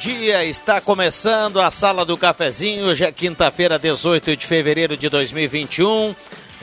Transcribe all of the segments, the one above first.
Dia. Está começando a Sala do Cafezinho. Hoje é quinta-feira, 18 de fevereiro de 2021.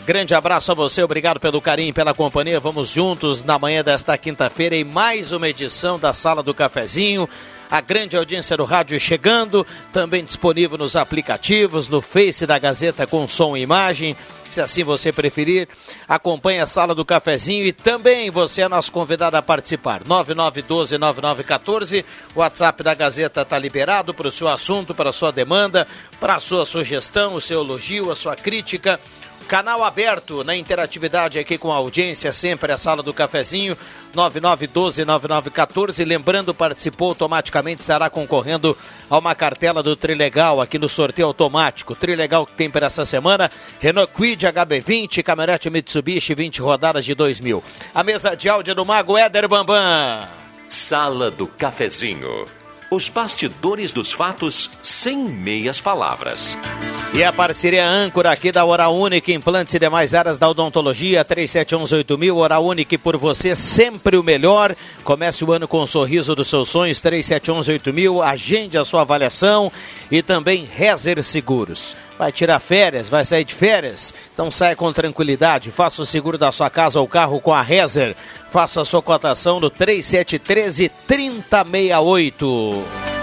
Grande abraço a você, obrigado pelo carinho pela companhia. Vamos juntos na manhã desta quinta-feira em mais uma edição da Sala do Cafezinho a grande audiência do rádio chegando, também disponível nos aplicativos, no Face da Gazeta com som e imagem. Se assim você preferir, acompanhe a sala do cafezinho e também você é nosso convidado a participar. 9912-9914, o WhatsApp da Gazeta está liberado para o seu assunto, para a sua demanda, para a sua sugestão, o seu elogio, a sua crítica. Canal aberto na interatividade aqui com a audiência, sempre a sala do cafezinho, 9912-9914. Lembrando, participou automaticamente, estará concorrendo a uma cartela do Trilegal aqui no sorteio automático. Trilegal que tem para essa semana, Renault Quid HB20, caminhonete Mitsubishi 20 rodadas de 2000. A mesa de áudio do Mago Éder Bambam. Sala do cafezinho. Os bastidores dos fatos sem meias palavras. E a parceria âncora aqui da Hora Única, implantes e demais áreas da odontologia, 37118000, Hora Única por você, sempre o melhor. Comece o ano com o sorriso dos seus sonhos, 37118000, agende a sua avaliação e também Rezer Seguros. Vai tirar férias, vai sair de férias? Então saia com tranquilidade, faça o seguro da sua casa ou carro com a Rezer. Faça a sua cotação no 3713 3068.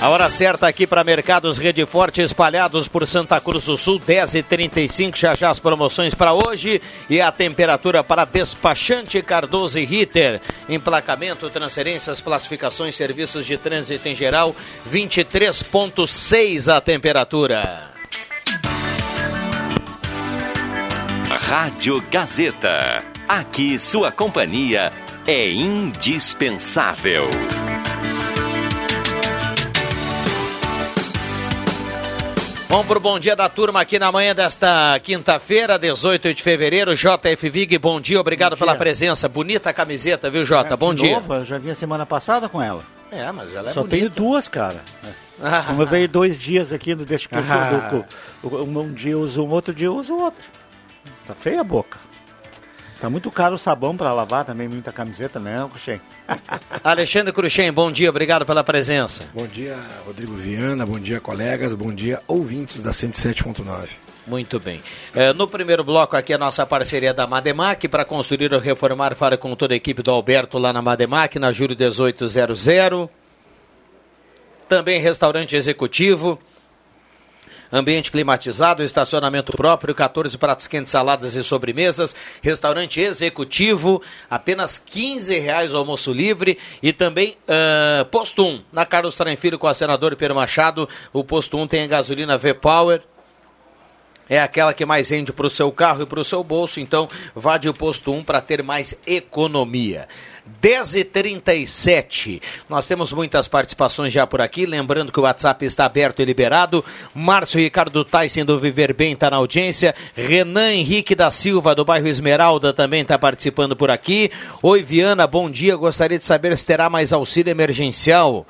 A hora certa aqui para Mercados Rede Forte espalhados por Santa Cruz do Sul, 10 e 35 já já as promoções para hoje e a temperatura para despachante Cardoso e Ritter. Emplacamento, transferências, classificações, serviços de trânsito em geral, 23.6 a temperatura. Rádio Gazeta. Aqui sua companhia é indispensável. Vamos pro bom dia da turma aqui na manhã desta quinta-feira, 18 de fevereiro. JF Vig, bom dia, obrigado pela presença. Bonita camiseta, viu, Jota? É, bom dia. Eu já vi a semana passada com ela. É, mas ela é Só bonita. tenho duas, cara. Ah. Como eu veio dois dias aqui, no deixa que Ah. um, um dia eu uso um, outro dia eu uso outro. Tá feia a boca. Tá muito caro o sabão pra lavar também, muita camiseta, não, Cuxem. Alexandre Cruxem, bom dia, obrigado pela presença. Bom dia, Rodrigo Viana, bom dia, colegas, bom dia, ouvintes da 107.9. Muito bem. Eh, no primeiro bloco aqui a nossa parceria da Mademac para construir ou reformar, fala com toda a equipe do Alberto lá na Mademac, na Júlio 1800. Também restaurante executivo. Ambiente climatizado, estacionamento próprio, 14 pratos quentes, saladas e sobremesas, restaurante executivo, apenas 15 reais o almoço livre e também ah, posto 1, na Carlos Traem Filho com a senadora Pedro Machado, o posto 1 tem a gasolina V-Power, é aquela que mais rende para o seu carro e para o seu bolso, então vá de posto 1 para ter mais economia. 10h37. Nós temos muitas participações já por aqui. Lembrando que o WhatsApp está aberto e liberado. Márcio Ricardo Tyson do Viver Bem está na audiência. Renan Henrique da Silva, do bairro Esmeralda, também está participando por aqui. Oi, Viana, bom dia. Gostaria de saber se terá mais auxílio emergencial.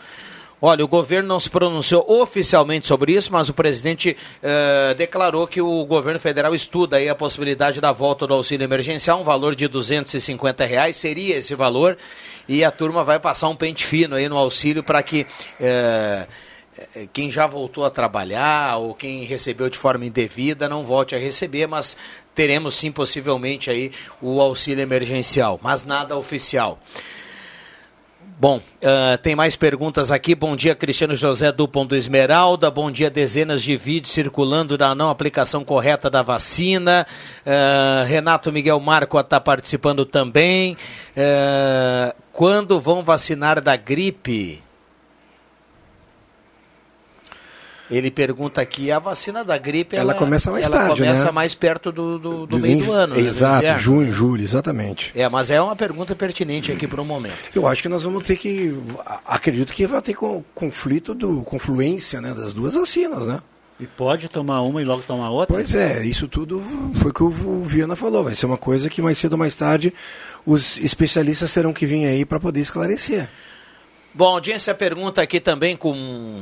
Olha, o governo não se pronunciou oficialmente sobre isso, mas o presidente eh, declarou que o governo federal estuda aí a possibilidade da volta do auxílio emergencial, um valor de 250 reais, seria esse valor, e a turma vai passar um pente fino aí no auxílio para que eh, eh, quem já voltou a trabalhar ou quem recebeu de forma indevida não volte a receber, mas teremos sim possivelmente aí o auxílio emergencial, mas nada oficial. Bom, uh, tem mais perguntas aqui. Bom dia, Cristiano José Dupont do Esmeralda. Bom dia, dezenas de vídeos circulando da não aplicação correta da vacina. Uh, Renato Miguel Marco está participando também. Uh, quando vão vacinar da gripe? Ele pergunta aqui, a vacina da gripe, ela, ela começa mais ela tarde, começa né? mais perto do, do, do, do meio do ano. Exato, né? junho, julho, exatamente. É, mas é uma pergunta pertinente aqui para o momento. Eu acho que nós vamos ter que, acredito que vai ter conflito, do, confluência né, das duas vacinas, né? E pode tomar uma e logo tomar outra? Pois é, isso tudo foi o que o Viana falou. Vai ser uma coisa que mais cedo ou mais tarde os especialistas terão que vir aí para poder esclarecer. Bom, audiência pergunta aqui também com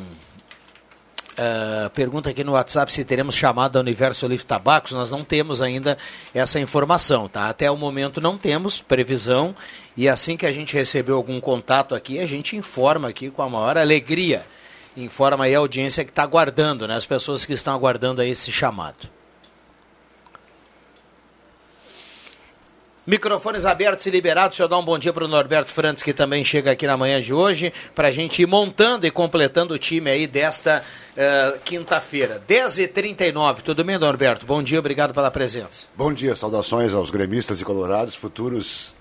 Uh, pergunta aqui no WhatsApp se teremos chamada Universo Livre Tabacos. Nós não temos ainda essa informação, tá? Até o momento não temos previsão e assim que a gente recebeu algum contato aqui, a gente informa aqui com a maior alegria. Informa aí a audiência que está aguardando, né? As pessoas que estão aguardando aí esse chamado. Microfones abertos e liberados. Deixa eu dar um bom dia para o Norberto Frantes, que também chega aqui na manhã de hoje, para a gente ir montando e completando o time aí desta uh, quinta-feira. 10h39. Tudo bem, Norberto? Bom dia, obrigado pela presença. Bom dia, saudações aos gremistas e colorados, futuros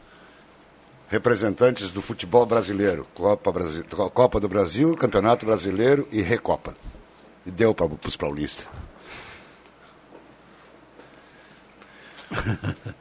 representantes do futebol brasileiro. Copa, Brasil, Copa do Brasil, Campeonato Brasileiro e Recopa. E deu para os paulistas.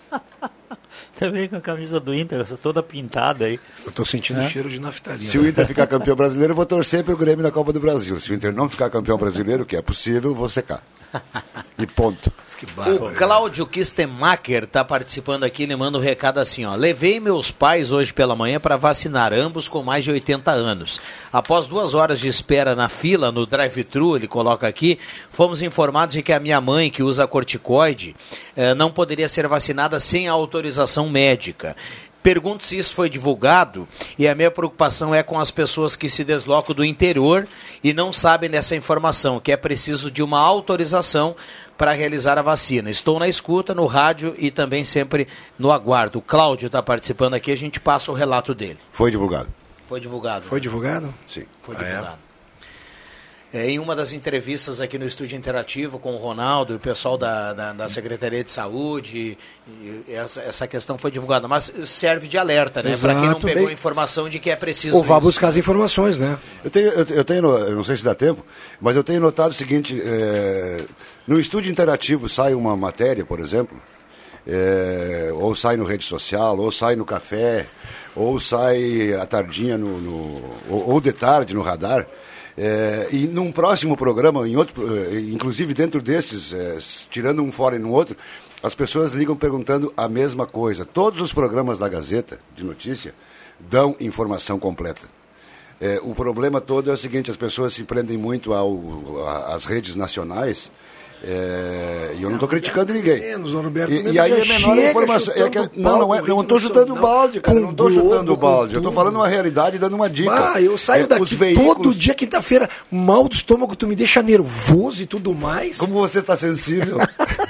Também com a camisa do Inter, toda pintada aí. Eu tô sentindo é? cheiro de naftalina. Se o Inter ficar campeão brasileiro, eu vou torcer para o Grêmio na Copa do Brasil. Se o Inter não ficar campeão brasileiro, que é possível, eu vou secar. E ponto. o Cláudio Kistemacher está participando aqui, ele manda um recado assim, ó. Levei meus pais hoje pela manhã para vacinar, ambos com mais de 80 anos. Após duas horas de espera na fila, no drive-thru, ele coloca aqui, fomos informados de que a minha mãe, que usa corticoide, eh, não poderia ser vacinada sem autorização médica. Pergunto se isso foi divulgado e a minha preocupação é com as pessoas que se deslocam do interior e não sabem dessa informação, que é preciso de uma autorização para realizar a vacina. Estou na escuta, no rádio e também sempre no aguardo. O Cláudio está participando aqui, a gente passa o relato dele. Foi divulgado. Foi divulgado. Foi divulgado? Sim. Foi divulgado. Ah, é? É, em uma das entrevistas aqui no Estúdio Interativo com o Ronaldo e o pessoal da, da, da Secretaria de Saúde, essa, essa, questão foi divulgada. Mas serve de alerta, né? Para quem não pegou a informação de que é preciso. Ou vá isso. buscar as informações, né? Eu tenho, eu, eu, tenho, eu não sei se dá tempo, mas eu tenho notado o seguinte: é, no Estúdio Interativo sai uma matéria, por exemplo, é, ou sai no rede social, ou sai no café, ou sai à tardinha no, no ou, ou de tarde no radar. É, e num próximo programa, em outro, é, inclusive dentro destes, é, tirando um fora e no outro, as pessoas ligam perguntando a mesma coisa. Todos os programas da Gazeta de notícia dão informação completa. É, o problema todo é o seguinte: as pessoas se prendem muito às redes nacionais é, e eu não estou criticando ninguém. Menos, Roberto, e, e aí é menor a informação. É que, não, não, é, não estou chutando balde, cara. Não estou chutando balde. Eu estou falando uma realidade dando uma dica. Ah, eu saio é, daqui veículos... todo dia, quinta-feira, mal do estômago, tu me deixa nervoso e tudo mais. Como você está sensível.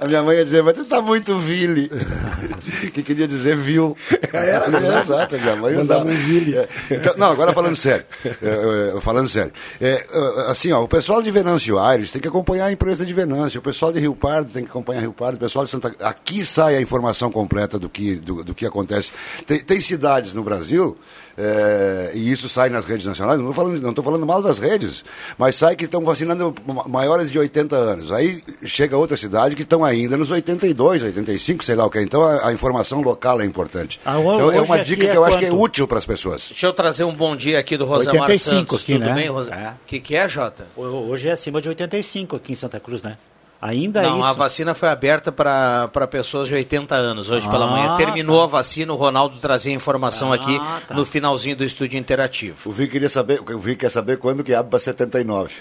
A minha mãe ia dizer, mas tu tá muito vile. que queria dizer vil. Era, é, exato, minha mãe usava. um vile. É, então, não, agora falando sério. É, é falando sério. É, assim, ó, o pessoal de Venâncio Aires tem que acompanhar a empresa de Venâncio. O pessoal de Rio Pardo tem que acompanhar Rio Pardo. O pessoal de Santa... Aqui sai a informação completa do que, do, do que acontece. Tem, tem cidades no Brasil é, e isso sai nas redes nacionais, não estou falando, falando mal das redes, mas sai que estão vacinando maiores de 80 anos. Aí chega outra cidade que estão ainda nos 82, 85, sei lá o que. Então a, a informação local é importante. Ah, então é uma dica que eu acho que é útil para as pessoas. Deixa eu trazer um bom dia aqui do Rosemar 85 Santos. Aqui, Tudo né? bem, Rosa? O é. que, que é, Jota? Hoje é acima de 85 aqui em Santa Cruz, né? Ainda Não, isso? a vacina foi aberta para pessoas de 80 anos hoje ah, pela manhã. Ah, Terminou tá. a vacina, o Ronaldo trazia informação ah, aqui tá. no finalzinho do estúdio interativo. O Vi queria saber, o Vi quer saber quando que abre para 79.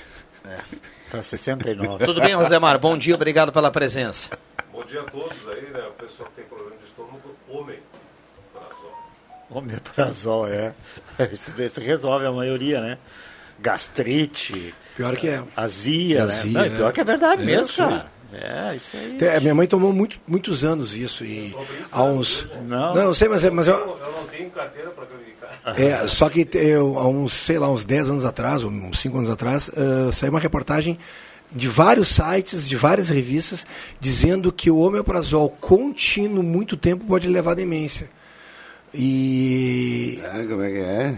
É. Tá 69. Tudo bem, Rosemar? Bom dia, obrigado pela presença. Bom dia a todos aí, né? O pessoal que tem problema de estômago, homem. Omeprazol, é. Isso, isso resolve a maioria, né? Gastrite, Pior que é. Azia, Azia né? Não, pior que é verdade é, mesmo, cara. É, isso aí. É, minha mãe tomou muito, muitos anos isso. E há uns. Não, não eu sei, mas, é, mas eu, eu não tenho carteira para acreditar. É, só que eu, há uns, sei lá, uns 10 anos atrás, ou uns 5 anos atrás, uh, saiu uma reportagem de vários sites, de várias revistas, dizendo que o omeprazol contínuo muito tempo pode levar à demência. E. É, como é que é?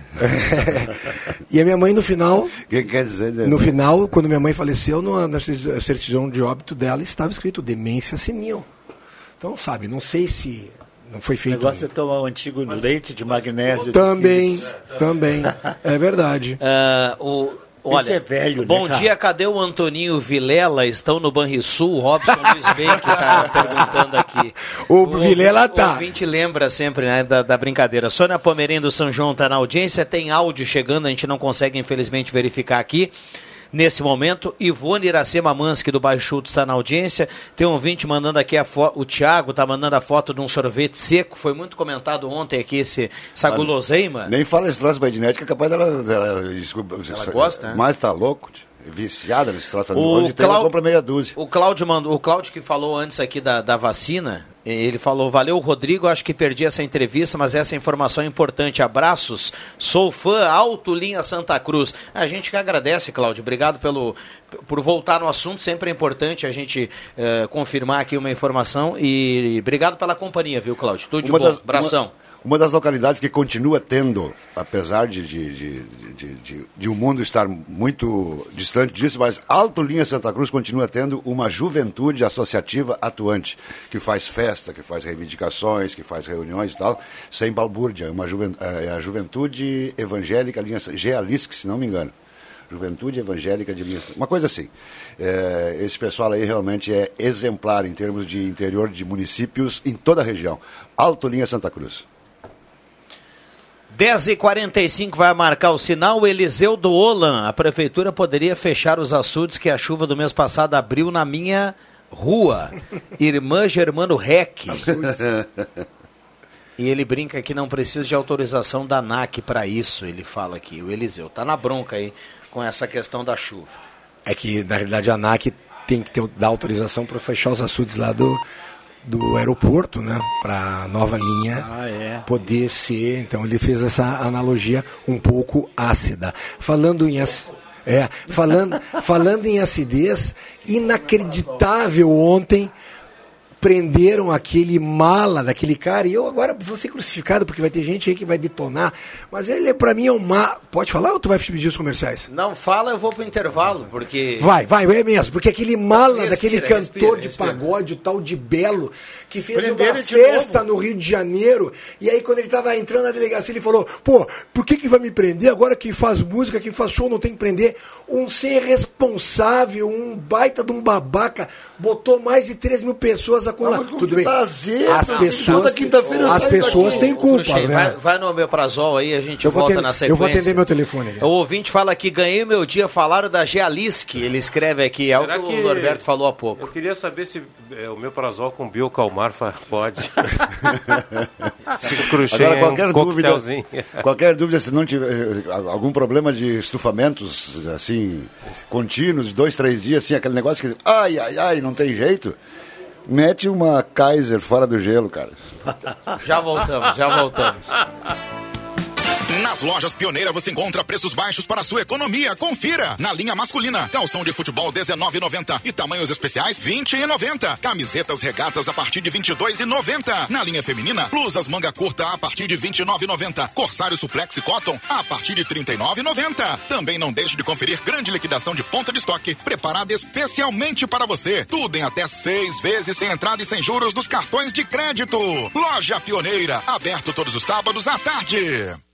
e a minha mãe no final. O que quer dizer? né? No final, quando minha mãe faleceu, no- na certidão de óbito dela estava escrito demência senil. Então, sabe, não sei se não foi O feito. negócio é tomar o antigo leite de magnésio. Também, também. É verdade. Ah, o, olha, Esse é velho, né, Bom cara? dia, cadê o Antoninho Vilela? Estão no Banrisul? O Robson Luiz Ben que está perguntando aqui. O Vilela tá. O ouvinte lembra sempre né, da, da brincadeira. Sônia Pomerém do São João está na audiência, tem áudio chegando, a gente não consegue infelizmente verificar aqui. Nesse momento, Ivone Iracema Mansky do Baixo Chute está na audiência. Tem um ouvinte mandando aqui a foto. O Thiago está mandando a foto de um sorvete seco. Foi muito comentado ontem aqui esse, essa guloseima. Nem fala esse troço pra Ednet, que é capaz dela. dela desculpa, Ela gosta, né? Mas tá louco, tio. É viciada nesse troço. O Onde tem, ela Clau- compra meia dúzia. O Cláudio mandou, o Cláudio que falou antes aqui da, da vacina, ele falou, valeu Rodrigo, acho que perdi essa entrevista, mas essa informação é importante. Abraços, sou fã, Alto Linha Santa Cruz. A gente que agradece, Cláudio, obrigado pelo, por voltar no assunto, sempre é importante a gente eh, confirmar aqui uma informação e obrigado pela companhia, viu Cláudio? Tudo de Uma bom, das- abração. Uma, uma das localidades que continua tendo, apesar de, de, de, de, o mundo estar muito distante disso, mas Alto Linha Santa Cruz continua tendo uma juventude associativa atuante, que faz festa, que faz reivindicações, que faz reuniões e tal, sem balbúrdia. Uma juven, é a Juventude Evangélica Linha Gealisc, se não me engano. Juventude Evangélica de Linha Uma coisa assim. É, esse pessoal aí realmente é exemplar em termos de interior de municípios em toda a região. Alto Linha Santa Cruz. 10h45 vai marcar o sinal. O Eliseu do Olan. A prefeitura poderia fechar os açudes que a chuva do mês passado abriu na minha rua. Irmã Germano Rec. E ele brinca que não precisa de autorização da ANAC para isso, ele fala aqui. O Eliseu tá na bronca aí com essa questão da chuva. É que, na realidade, a ANAC tem que ter, dar autorização para fechar os açudes lá do, do aeroporto, né? Para a nova linha Ah, é. poder ser. Então, ele fez essa analogia um pouco ácida. Falando em. ac- É, falando, falando em acidez, inacreditável ontem prenderam aquele mala daquele cara e eu agora vou ser crucificado porque vai ter gente aí que vai detonar, mas ele para mim é um ma... Pode falar ou tu vai pedir os comerciais? Não fala, eu vou pro intervalo, porque. Vai, vai, é mesmo, porque aquele mala Respira, daquele cantor respira, de respira. pagode, o tal de Belo, que fez Prenderam uma festa novo. no Rio de Janeiro, e aí quando ele tava entrando na delegacia, ele falou, pô, por que que vai me prender? Agora quem faz música, quem faz show não tem que prender. Um ser responsável, um baita de um babaca, botou mais de 3 mil pessoas a colar. Ah, como Tudo que bem. tá azedo? as Toda pessoas, quinta-feira eu as pessoas daqui. têm né? vai, vai no meu prazol aí, a gente Eu vou volta atender- na eu sequência. vou atender meu telefone aqui. O ouvinte fala aqui, ganhei meu dia, falaram da Gealisc, ele escreve aqui, é o Será que, que- o Norberto falou há pouco. Eu queria saber se é, o meu prazol com biocalmar pode. se o cruxê Agora, é qualquer um dúvida, qualquer dúvida, se não tiver eh, algum problema de estufamentos, assim, contínuos, de dois, três dias, assim, aquele negócio que, ai, ai, ai, não tem jeito, mete uma Kaiser fora do gelo, cara. Já voltamos, já voltamos. Nas lojas Pioneira você encontra preços baixos para sua economia. Confira! Na linha masculina, calção de futebol 19,90 e tamanhos especiais 20,90. Camisetas regatas a partir de 22,90. Na linha feminina, blusas manga curta a partir de 29,90. Corsário suplex e cotton a partir de 39,90. Também não deixe de conferir grande liquidação de ponta de estoque preparada especialmente para você. Tudo em até seis vezes sem entrada e sem juros dos cartões de crédito. Loja Pioneira, aberto todos os sábados à tarde.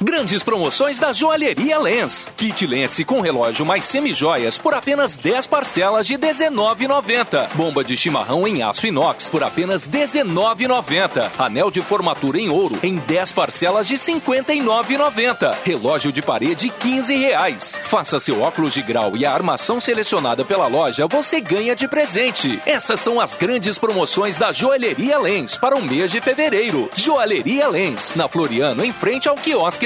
Grandes promoções da Joalheria Lens. Kit Lens com relógio mais semijoias por apenas 10 parcelas de R$ 19,90. Bomba de chimarrão em aço inox por apenas R$ 19,90. Anel de formatura em ouro em 10 parcelas de R$ 59,90. Relógio de parede 15 reais. Faça seu óculos de grau e a armação selecionada pela loja, você ganha de presente. Essas são as grandes promoções da Joalheria Lens para o mês de fevereiro. Joalheria Lens, na Floriano, em frente ao quiosque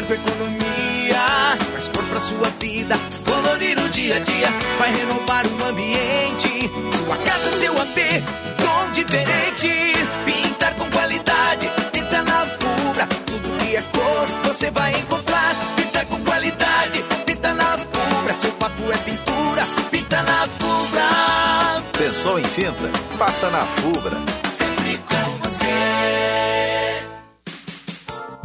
Com economia, mais cor pra sua vida, colorir o dia a dia, vai renovar o ambiente. Sua casa, seu AP, tom diferente, pintar com qualidade, pinta na Fubra, tudo que é cor você vai encontrar. Pintar com qualidade, pinta na Fubra, seu papo é pintura, pinta na Fubra. Pensou em tinta? Passa na Fubra. Sempre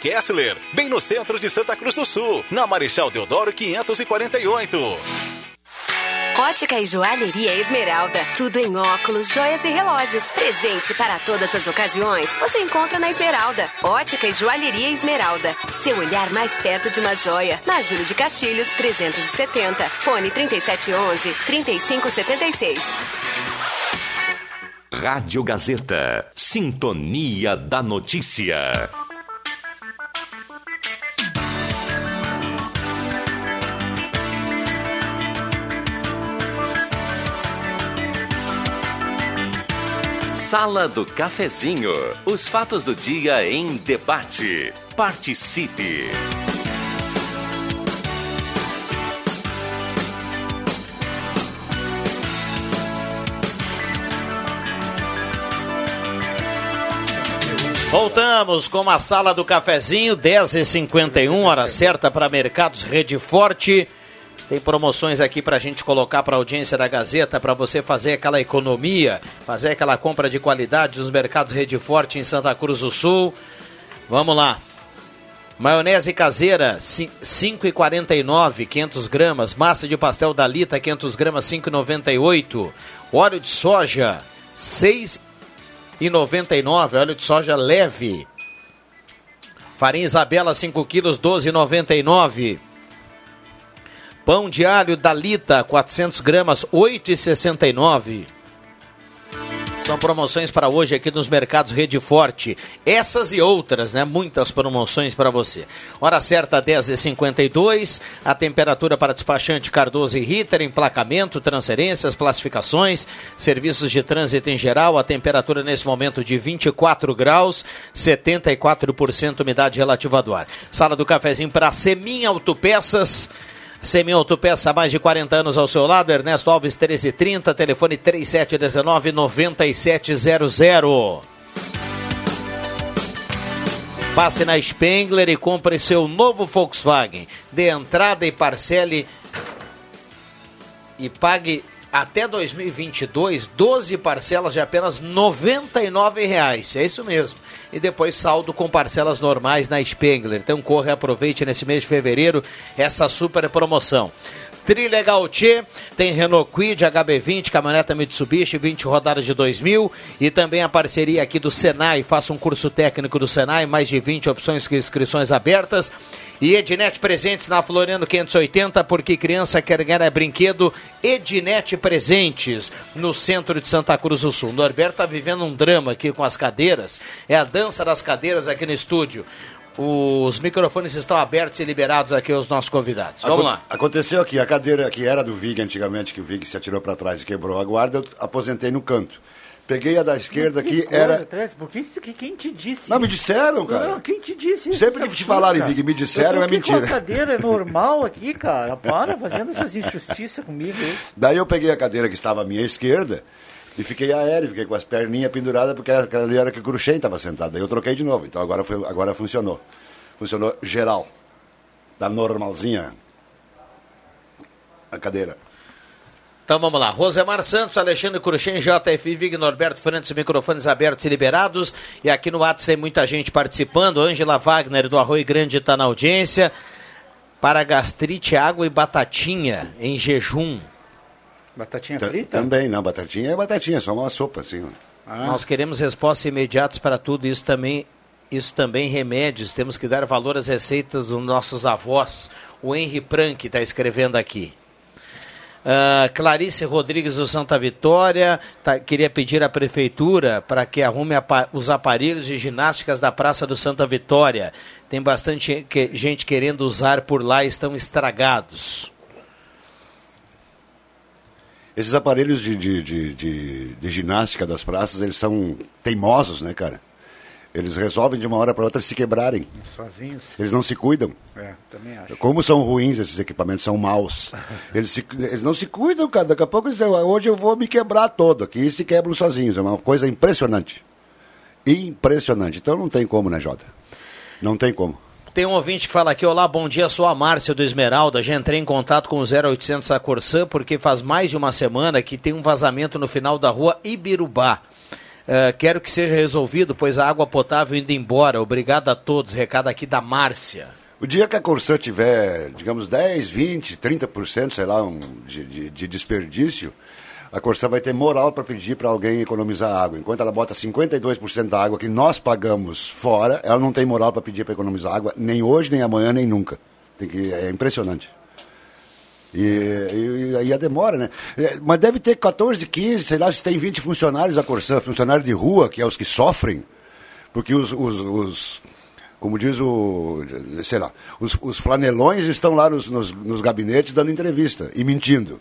Kessler, bem no centro de Santa Cruz do Sul, na Marechal Deodoro 548. Ótica e Joalheria Esmeralda. Tudo em óculos, joias e relógios. Presente para todas as ocasiões. Você encontra na Esmeralda. Ótica e Joalheria Esmeralda. Seu olhar mais perto de uma joia. Na Júlio de Castilhos, 370. Fone 3711-3576. Rádio Gazeta. Sintonia da Notícia. Sala do Cafezinho. Os fatos do dia em debate. Participe. Voltamos com a sala do cafezinho, 10h51, hora certa para Mercados Rede Forte. Tem promoções aqui para a gente colocar para a audiência da Gazeta, para você fazer aquela economia, fazer aquela compra de qualidade nos mercados Rede Forte em Santa Cruz do Sul. Vamos lá. Maionese caseira, 5,49, 500 gramas. Massa de pastel Dalita, 500 gramas, 5,98. Óleo de soja, 6,99. Óleo de soja leve. Farinha Isabela, 5 quilos, 12,99. Pão de alho Dalita, 400 gramas, 8,69. São promoções para hoje aqui nos mercados Rede Forte. Essas e outras, né? Muitas promoções para você. Hora certa, 10h52. A temperatura para despachante Cardoso e Ritter, emplacamento, transferências, classificações, serviços de trânsito em geral. A temperatura nesse momento de 24 graus, 74% umidade relativa do ar. Sala do cafezinho para Semin Autopeças. Semiauto Peça há mais de 40 anos ao seu lado, Ernesto Alves 1330, telefone 3719-9700. Passe na Spengler e compre seu novo Volkswagen. Dê entrada e parcele e pague até 2022 12 parcelas de apenas 99 reais. É isso mesmo. E depois saldo com parcelas normais na Spengler. Então corre e aproveite nesse mês de fevereiro essa super promoção. Trilegal T, tem Renault Quid, HB20, caminhoneta Mitsubishi, 20 rodadas de 2000 e também a parceria aqui do Senai, faça um curso técnico do Senai, mais de 20 opções inscrições abertas. E Ednet Presentes na Floriano 580, porque criança quer ganhar brinquedo. Ednet Presentes, no centro de Santa Cruz do Sul. Norberto está vivendo um drama aqui com as cadeiras. É a dança das cadeiras aqui no estúdio. Os microfones estão abertos e liberados aqui aos nossos convidados. Vamos lá. Aconteceu aqui, a cadeira que era do Vig antigamente, que o Vig se atirou para trás e quebrou a guarda, eu aposentei no canto. Peguei a da esquerda que era. Por que, que quem te disse? Não, me disseram, cara. Não, quem te disse isso? Sempre que te falarem, Vig, me disseram, é mentira. A cadeira é normal aqui, cara. Para fazendo essas injustiças comigo. Daí eu peguei a cadeira que estava à minha esquerda e fiquei aéreo, fiquei com as perninhas penduradas, porque aquela ali era que o Cruxem estava sentado. Daí eu troquei de novo, então agora, foi, agora funcionou. Funcionou geral. Tá normalzinha a cadeira. Então vamos lá. Rosemar Santos, Alexandre Cruxem, JF Vig, Norberto Fernandes, microfones abertos e liberados. E aqui no WhatsApp tem muita gente participando. Ângela Wagner do Arroio Grande está na audiência. Para gastrite, água e batatinha em jejum. Batatinha T frita? Também, não. Batatinha é batatinha, só uma sopa assim. Ah. Nós queremos respostas imediatas para tudo. Isso também, isso também remédios. Temos que dar valor às receitas dos nossos avós. O Henry Prank está escrevendo aqui. Uh, Clarice Rodrigues do Santa Vitória tá, queria pedir à prefeitura para que arrume os aparelhos de ginásticas da Praça do Santa Vitória. Tem bastante que, gente querendo usar por lá estão estragados. Esses aparelhos de, de, de, de, de ginástica das praças, eles são teimosos, né, cara? Eles resolvem de uma hora para outra se quebrarem. Sozinhos. Eles não se cuidam. É, também acho. Como são ruins esses equipamentos, são maus. eles, se, eles não se cuidam, cara. Daqui a pouco eles dizem, hoje eu vou me quebrar todo aqui e se quebram sozinhos. É uma coisa impressionante. Impressionante. Então não tem como, né, Jota? Não tem como. Tem um ouvinte que fala aqui, olá, bom dia, sou a Márcia do Esmeralda, já entrei em contato com o 0800 a Corsã porque faz mais de uma semana que tem um vazamento no final da rua Ibirubá. Uh, quero que seja resolvido, pois a água potável indo embora. Obrigado a todos. Recado aqui da Márcia. O dia que a Corsã tiver, digamos, 10, 20, 30%, sei lá, um, de, de, de desperdício, a Corsã vai ter moral para pedir para alguém economizar água. Enquanto ela bota 52% da água que nós pagamos fora, ela não tem moral para pedir para economizar água, nem hoje, nem amanhã, nem nunca. Tem que, é impressionante. E, aí a demora, né? É, mas deve ter 14, 15, sei lá, se tem 20 funcionários da Corsã, funcionários de rua, que é os que sofrem, porque os, os, os como diz o, sei lá, os, os flanelões estão lá nos, nos, nos gabinetes dando entrevista e mentindo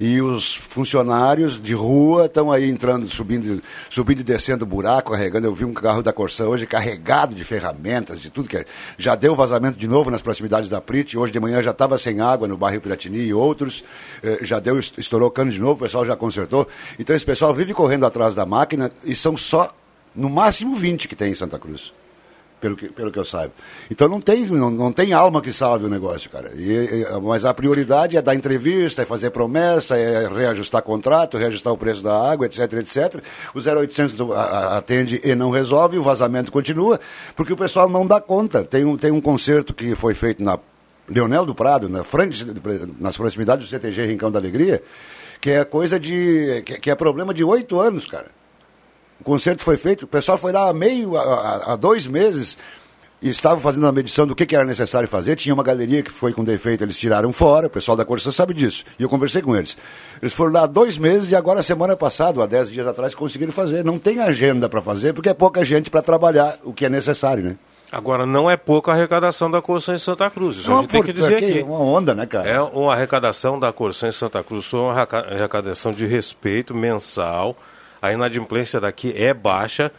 e os funcionários de rua estão aí entrando, subindo, subindo e descendo buraco, carregando. Eu vi um carro da Corsã hoje carregado de ferramentas, de tudo que é. Já deu vazamento de novo nas proximidades da Prit, hoje de manhã já estava sem água no bairro Piratini e outros, eh, já deu, estourou cano de novo, o pessoal já consertou. Então esse pessoal vive correndo atrás da máquina e são só, no máximo, 20 que tem em Santa Cruz pelo que, pelo que eu saiba. Então não tem, não, não tem alma que salve o negócio, cara. E, e, mas a prioridade é dar entrevista, é fazer promessa, é reajustar contrato, reajustar o preço da água, etc, etc. O 0800 atende e não resolve, o vazamento continua, porque o pessoal não dá conta. Tem um, tem um concerto que foi feito na Leonel do Prado, na frente, nas proximidades do CTG Rincão da Alegria, que é coisa de. que, que é problema de oito anos, cara. O concerto foi feito, o pessoal foi lá há meio, há, há dois meses, e estavam fazendo a medição do que, que, era necessário fazer. Tinha uma galeria que foi com defeito, eles tiraram fora, o pessoal da Corsa sabe disso. E eu conversei com eles. Eles foram lá há dois meses e agora, semana passada, há dez dias atrás, conseguiram fazer. Não tem agenda para fazer, porque é pouca gente para trabalhar o que é necessário, né? Agora, não é pouca arrecadação da Corsa em Santa Cruz. Isso não, a gente tem que dizer aqui. É uma onda, né, cara? É uma arrecadação da Corsa em Santa Cruz. Foi uma arrecadação de respeito mensal a inadimplência daqui é baixa.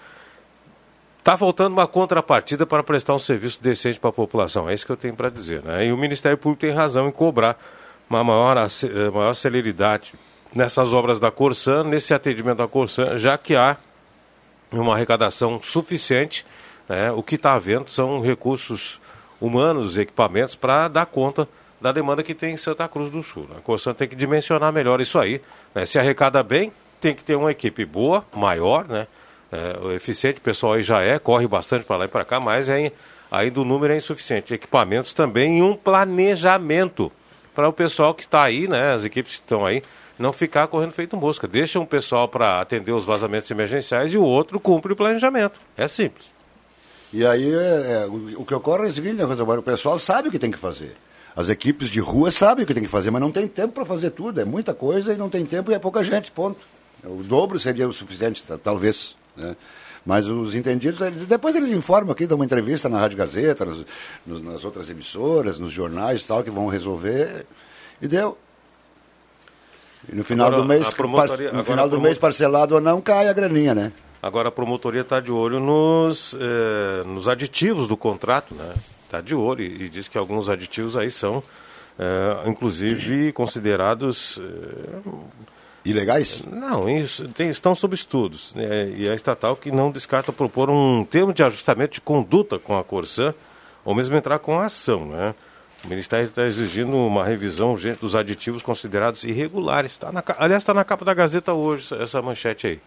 Está faltando uma contrapartida para prestar um serviço decente para a população. É isso que eu tenho para dizer. Né? E o Ministério Público tem razão em cobrar uma maior, eh, maior celeridade nessas obras da Corsan, nesse atendimento da Corsan, já que há uma arrecadação suficiente. né? O que está havendo são recursos humanos, equipamentos para dar conta da demanda que tem em Santa Cruz do Sul. A Corsan tem que dimensionar melhor isso aí. né? Se arrecada bem, tem que ter uma equipe boa, maior, né? É, eficiente, o pessoal aí já é, corre bastante para lá e para cá, mas é, ainda o número é insuficiente. Equipamentos também e um planejamento para o pessoal que está aí, né? As equipes que estão aí, não ficar correndo feito mosca. Deixa um pessoal para atender os vazamentos emergenciais e o outro cumpre o planejamento. É simples. E aí é, é, o, o que ocorre é o seguinte, né, o pessoal sabe o que tem que fazer. As equipes de rua sabem o que tem que fazer, mas não tem tempo para fazer tudo. É muita coisa e não tem tempo e é pouca gente, ponto. O dobro seria o suficiente, ta- talvez. Né? Mas os entendidos, eles- depois eles informam aqui, dão uma entrevista na Rádio Gazeta, nas, nos- nas outras emissoras, nos jornais tal, que vão resolver. E deu. E no final Agora, do mês, par- no final do mês parcelado ou não, cai a graninha, né? Agora a promotoria está de olho nos, eh, nos aditivos do contrato, né? Está de olho e, e diz que alguns aditivos aí são, eh, inclusive, considerados... eh, Ilegais? Não, isso, tem- estão sob estudos. né? E a estatal que não descarta propor um termo de ajustamento de conduta com a Corsan, ou mesmo entrar com a ação, né? O Ministério está exigindo uma revisão urgente dos aditivos considerados irregulares. Tá na, aliás, está na capa da Gazeta hoje, essa- manchete aí.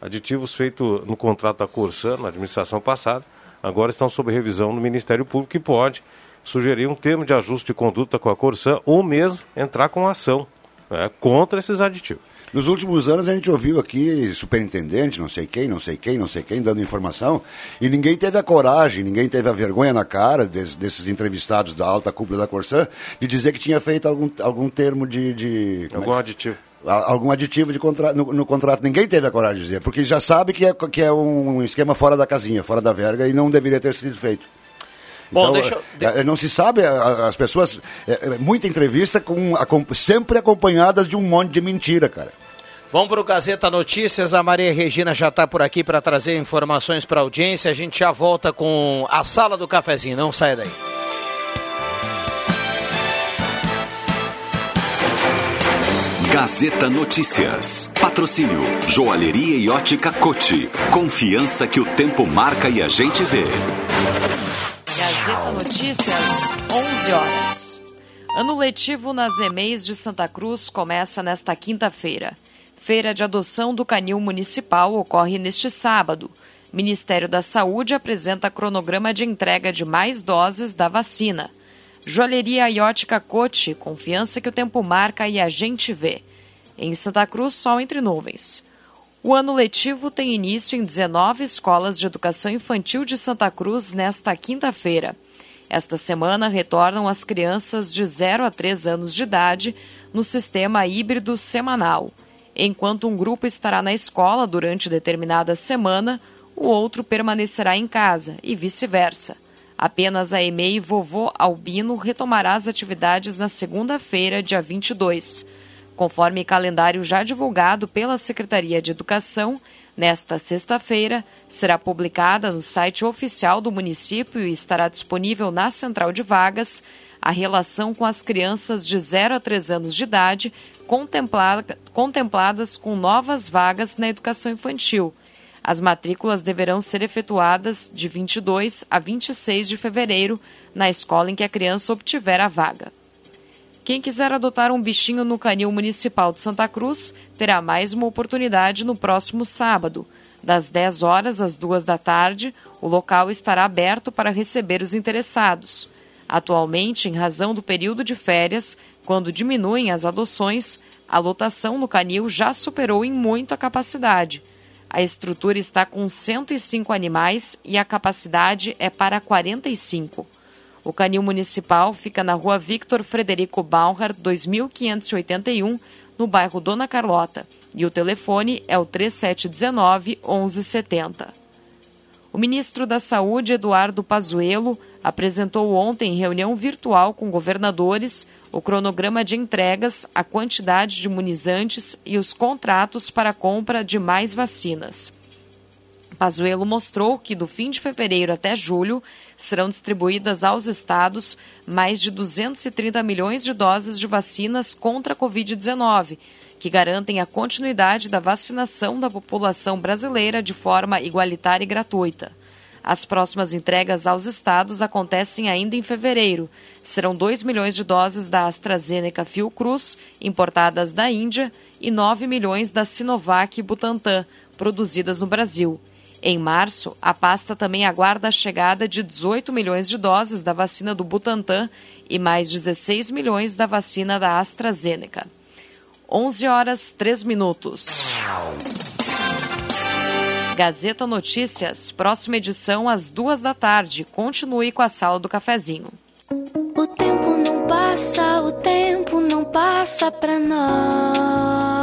Aditivos feitos no contrato da Corsan, na administração passada, agora estão sob revisão no Ministério Público que pode sugerir um termo de ajuste de conduta com a Corsan ou mesmo entrar com ação né, contra esses aditivos. Nos últimos anos a gente ouviu aqui superintendente, não sei quem, não sei quem, não sei quem, dando informação, e ninguém teve a coragem, ninguém teve a vergonha na cara des- desses entrevistados da alta cúpula da Corsã de dizer que tinha feito algum, algum termo de. de é Algum que- aditivo. Algum aditivo de contra, no, no contrato. Ninguém teve a coragem de dizer, porque já sabe que é, que é um esquema fora da casinha, fora da verga, e não deveria ter sido feito. Bom, Então, deixa eu- é, é, não se sabe, as pessoas. é, muita entrevista com, sempre acompanhadas de um monte de mentira, cara. Vamos para o Gazeta Notícias. A Maria Regina já está por aqui para trazer informações para a audiência. A gente já volta com a sala do cafezinho. Não saia daí. Gazeta Notícias. Patrocínio Joalheria e Ótica Cote. Confiança que o tempo marca e a gente vê. Notícias, 11 horas. Ano letivo nas EMEIs de Santa Cruz começa nesta quinta-feira. Feira de adoção do canil municipal ocorre neste sábado. Ministério da Saúde apresenta cronograma de entrega de mais doses da vacina. Joalheria e ótica Cote, confiança que o tempo marca e a gente vê. Em Santa Cruz, sol entre nuvens. O ano letivo tem início em 19 escolas de educação infantil de Santa Cruz nesta quinta-feira. Esta semana retornam as crianças de 0 a 3 anos de idade no sistema híbrido semanal. Enquanto um grupo estará na escola durante determinada semana, o outro permanecerá em casa e vice-versa. Apenas a EMEI Vovô Albino retomará as atividades na segunda-feira, dia 22. Conforme calendário já divulgado pela Secretaria de Educação, nesta sexta-feira será publicada no site oficial do município e estará disponível na central de vagas a relação com as crianças de 0 a 3 anos de idade contempla- contempladas com novas vagas na educação infantil. As matrículas deverão ser efetuadas de 22 a 26 de fevereiro na escola em que a criança obtiver a vaga. Quem quiser adotar um bichinho no canil municipal de Santa Cruz terá mais uma oportunidade no próximo sábado. Das 10 horas às 2 da tarde, o local estará aberto para receber os interessados. Atualmente, em razão do período de férias, quando diminuem as adoções, a lotação no canil já superou em muito a capacidade. A estrutura está com 105 animais e a capacidade é para 45. O canil municipal fica na rua Victor Frederico Baumhard, 2581, no bairro Dona Carlota, e o telefone é o 3719 1170. O ministro da Saúde, Eduardo Pazuello, apresentou ontem em reunião virtual com governadores o cronograma de entregas, a quantidade de imunizantes e os contratos para a compra de mais vacinas. Pazuello mostrou que do fim de fevereiro até julho serão distribuídas aos estados mais de 230 milhões de doses de vacinas contra a Covid-19, que garantem a continuidade da vacinação da população brasileira de forma igualitária e gratuita. As próximas entregas aos estados acontecem ainda em fevereiro. Serão 2 milhões de doses da AstraZeneca Fiocruz, importadas da Índia, e 9 milhões da Sinovac Butantan, produzidas no Brasil. Em março, a pasta também aguarda a chegada de 18 milhões de doses da vacina do Butantan e mais 16 milhões da vacina da AstraZeneca. 11 horas 3 minutos. Gazeta Notícias, próxima edição às duas da tarde. Continue com a sala do cafezinho. O tempo não passa, o tempo não passa pra nós.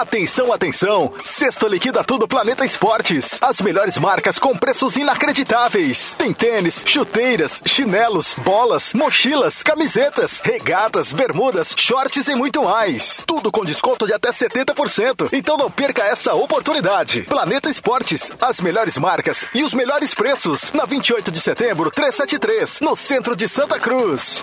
Atenção, atenção! Sexto liquida tudo Planeta Esportes. As melhores marcas com preços inacreditáveis. Tem tênis, chuteiras, chinelos, bolas, mochilas, camisetas, regatas, bermudas, shorts e muito mais. Tudo com desconto de até 70%. Então não perca essa oportunidade. Planeta Esportes, as melhores marcas e os melhores preços. Na 28 de setembro, 373, no centro de Santa Cruz.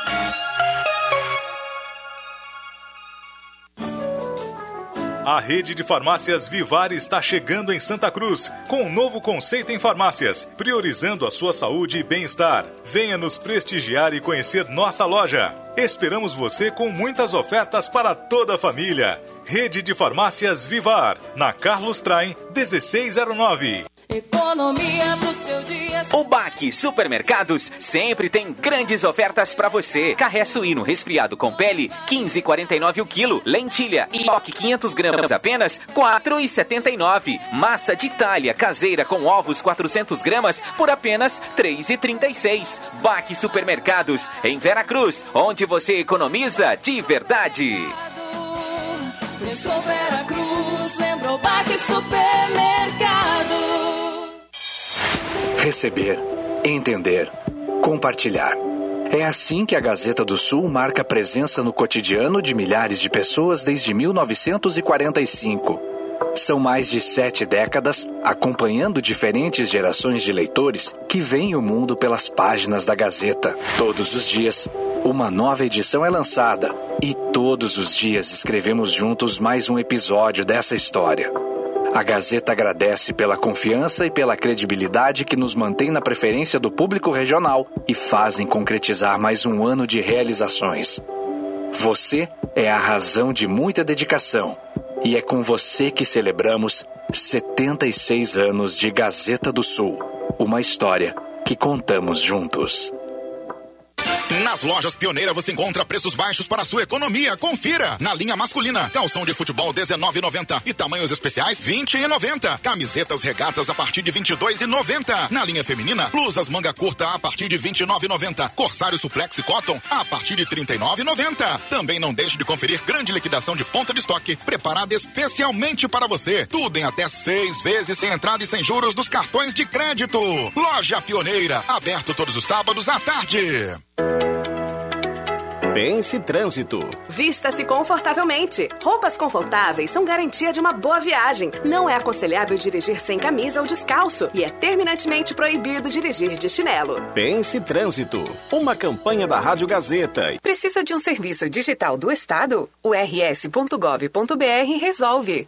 A rede de farmácias Vivar está chegando em Santa Cruz com um novo conceito em farmácias, priorizando a sua saúde e bem-estar. Venha nos prestigiar e conhecer nossa loja. Esperamos você com muitas ofertas para toda a família. Rede de farmácias Vivar, na Carlos Traem 1609. Economia pro seu dia. O Baque Supermercados sempre tem grandes ofertas para você. Carré suíno resfriado com pele, 15,49 o quilo. Lentilha e 500 gramas apenas, 4,79. Massa de Itália caseira com ovos 400 gramas por apenas 3,36. Baque Supermercados em Veracruz, onde você economiza de verdade. Pensou Vera Cruz, lembrou Baque Supermercado. Receber, entender, compartilhar. É assim que a Gazeta do Sul marca presença no cotidiano de milhares de pessoas desde 1945. São mais de sete décadas acompanhando diferentes gerações de leitores que veem o mundo pelas páginas da Gazeta. Todos os dias, uma nova edição é lançada e todos os dias escrevemos juntos mais um episódio dessa história. A Gazeta agradece pela confiança e pela credibilidade que nos mantém na preferência do público regional e fazem concretizar mais um ano de realizações. Você é a razão de muita dedicação e é com você que celebramos 76 anos de Gazeta do Sul, uma história que contamos juntos. Nas lojas Pioneira você encontra preços baixos para sua economia. Confira. Na linha masculina, calção de futebol 19,90 e tamanhos especiais 20,90. Camisetas regatas a partir de 22,90. Na linha feminina, blusas manga curta a partir de 29,90. Corsário suplex e cotton a partir de 39,90. Também não deixe de conferir grande liquidação de ponta de estoque preparada especialmente para você. Tudo em até seis vezes sem entrada e sem juros nos cartões de crédito. Loja Pioneira, aberto todos os sábados à tarde. Pense Trânsito. Vista-se confortavelmente. Roupas confortáveis são garantia de uma boa viagem. Não é aconselhável dirigir sem camisa ou descalço e é terminantemente proibido dirigir de chinelo. Pense Trânsito. Uma campanha da Rádio Gazeta. Precisa de um serviço digital do Estado? O rs.gov.br resolve.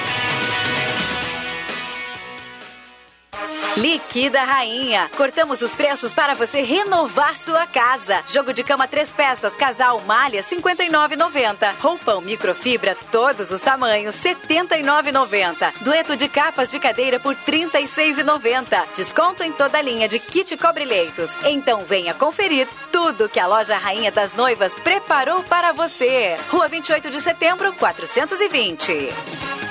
Liquida Rainha. Cortamos os preços para você renovar sua casa. Jogo de cama três peças, casal malha 59,90. Roupão microfibra todos os tamanhos 79,90. Dueto de capas de cadeira por 36,90. Desconto em toda a linha de kit cobre-leitos. Então venha conferir tudo que a loja Rainha das Noivas preparou para você. Rua 28 de Setembro, 420.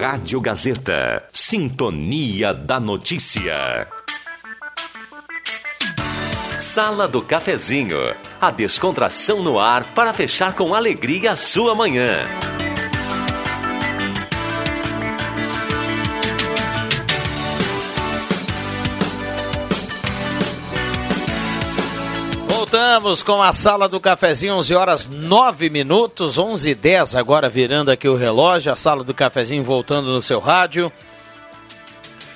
Rádio Gazeta. Sintonia da Notícia. Sala do Cafezinho. A descontração no ar para fechar com alegria a sua manhã. Voltamos com a sala do cafezinho, 11 horas 9 minutos, 11 e 10 agora virando aqui o relógio, a sala do cafezinho voltando no seu rádio.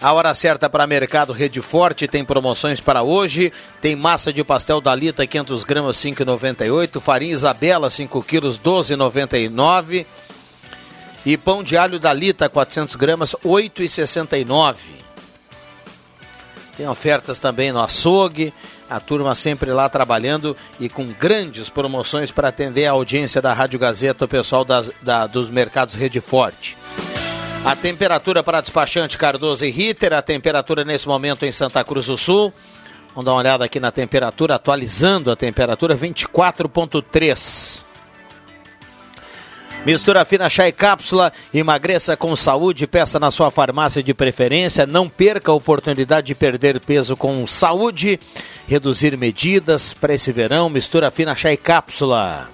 A hora certa para Mercado Rede Forte tem promoções para hoje. Tem massa de pastel Dalita 500 gramas 5,98, farinha Isabela 5 quilos 12,99 e pão de alho Dalita 400 gramas 8,69. Tem ofertas também no açougue, a turma sempre lá trabalhando e com grandes promoções para atender a audiência da Rádio Gazeta, o pessoal das, da, dos mercados Rede Forte. A temperatura para despachante Cardoso e Ritter, a temperatura nesse momento em Santa Cruz do Sul. Vamos dar uma olhada aqui na temperatura, atualizando a temperatura 24,3. Mistura fina chá e cápsula, emagreça com saúde, peça na sua farmácia de preferência. Não perca a oportunidade de perder peso com saúde, reduzir medidas para esse verão. Mistura fina chá e cápsula.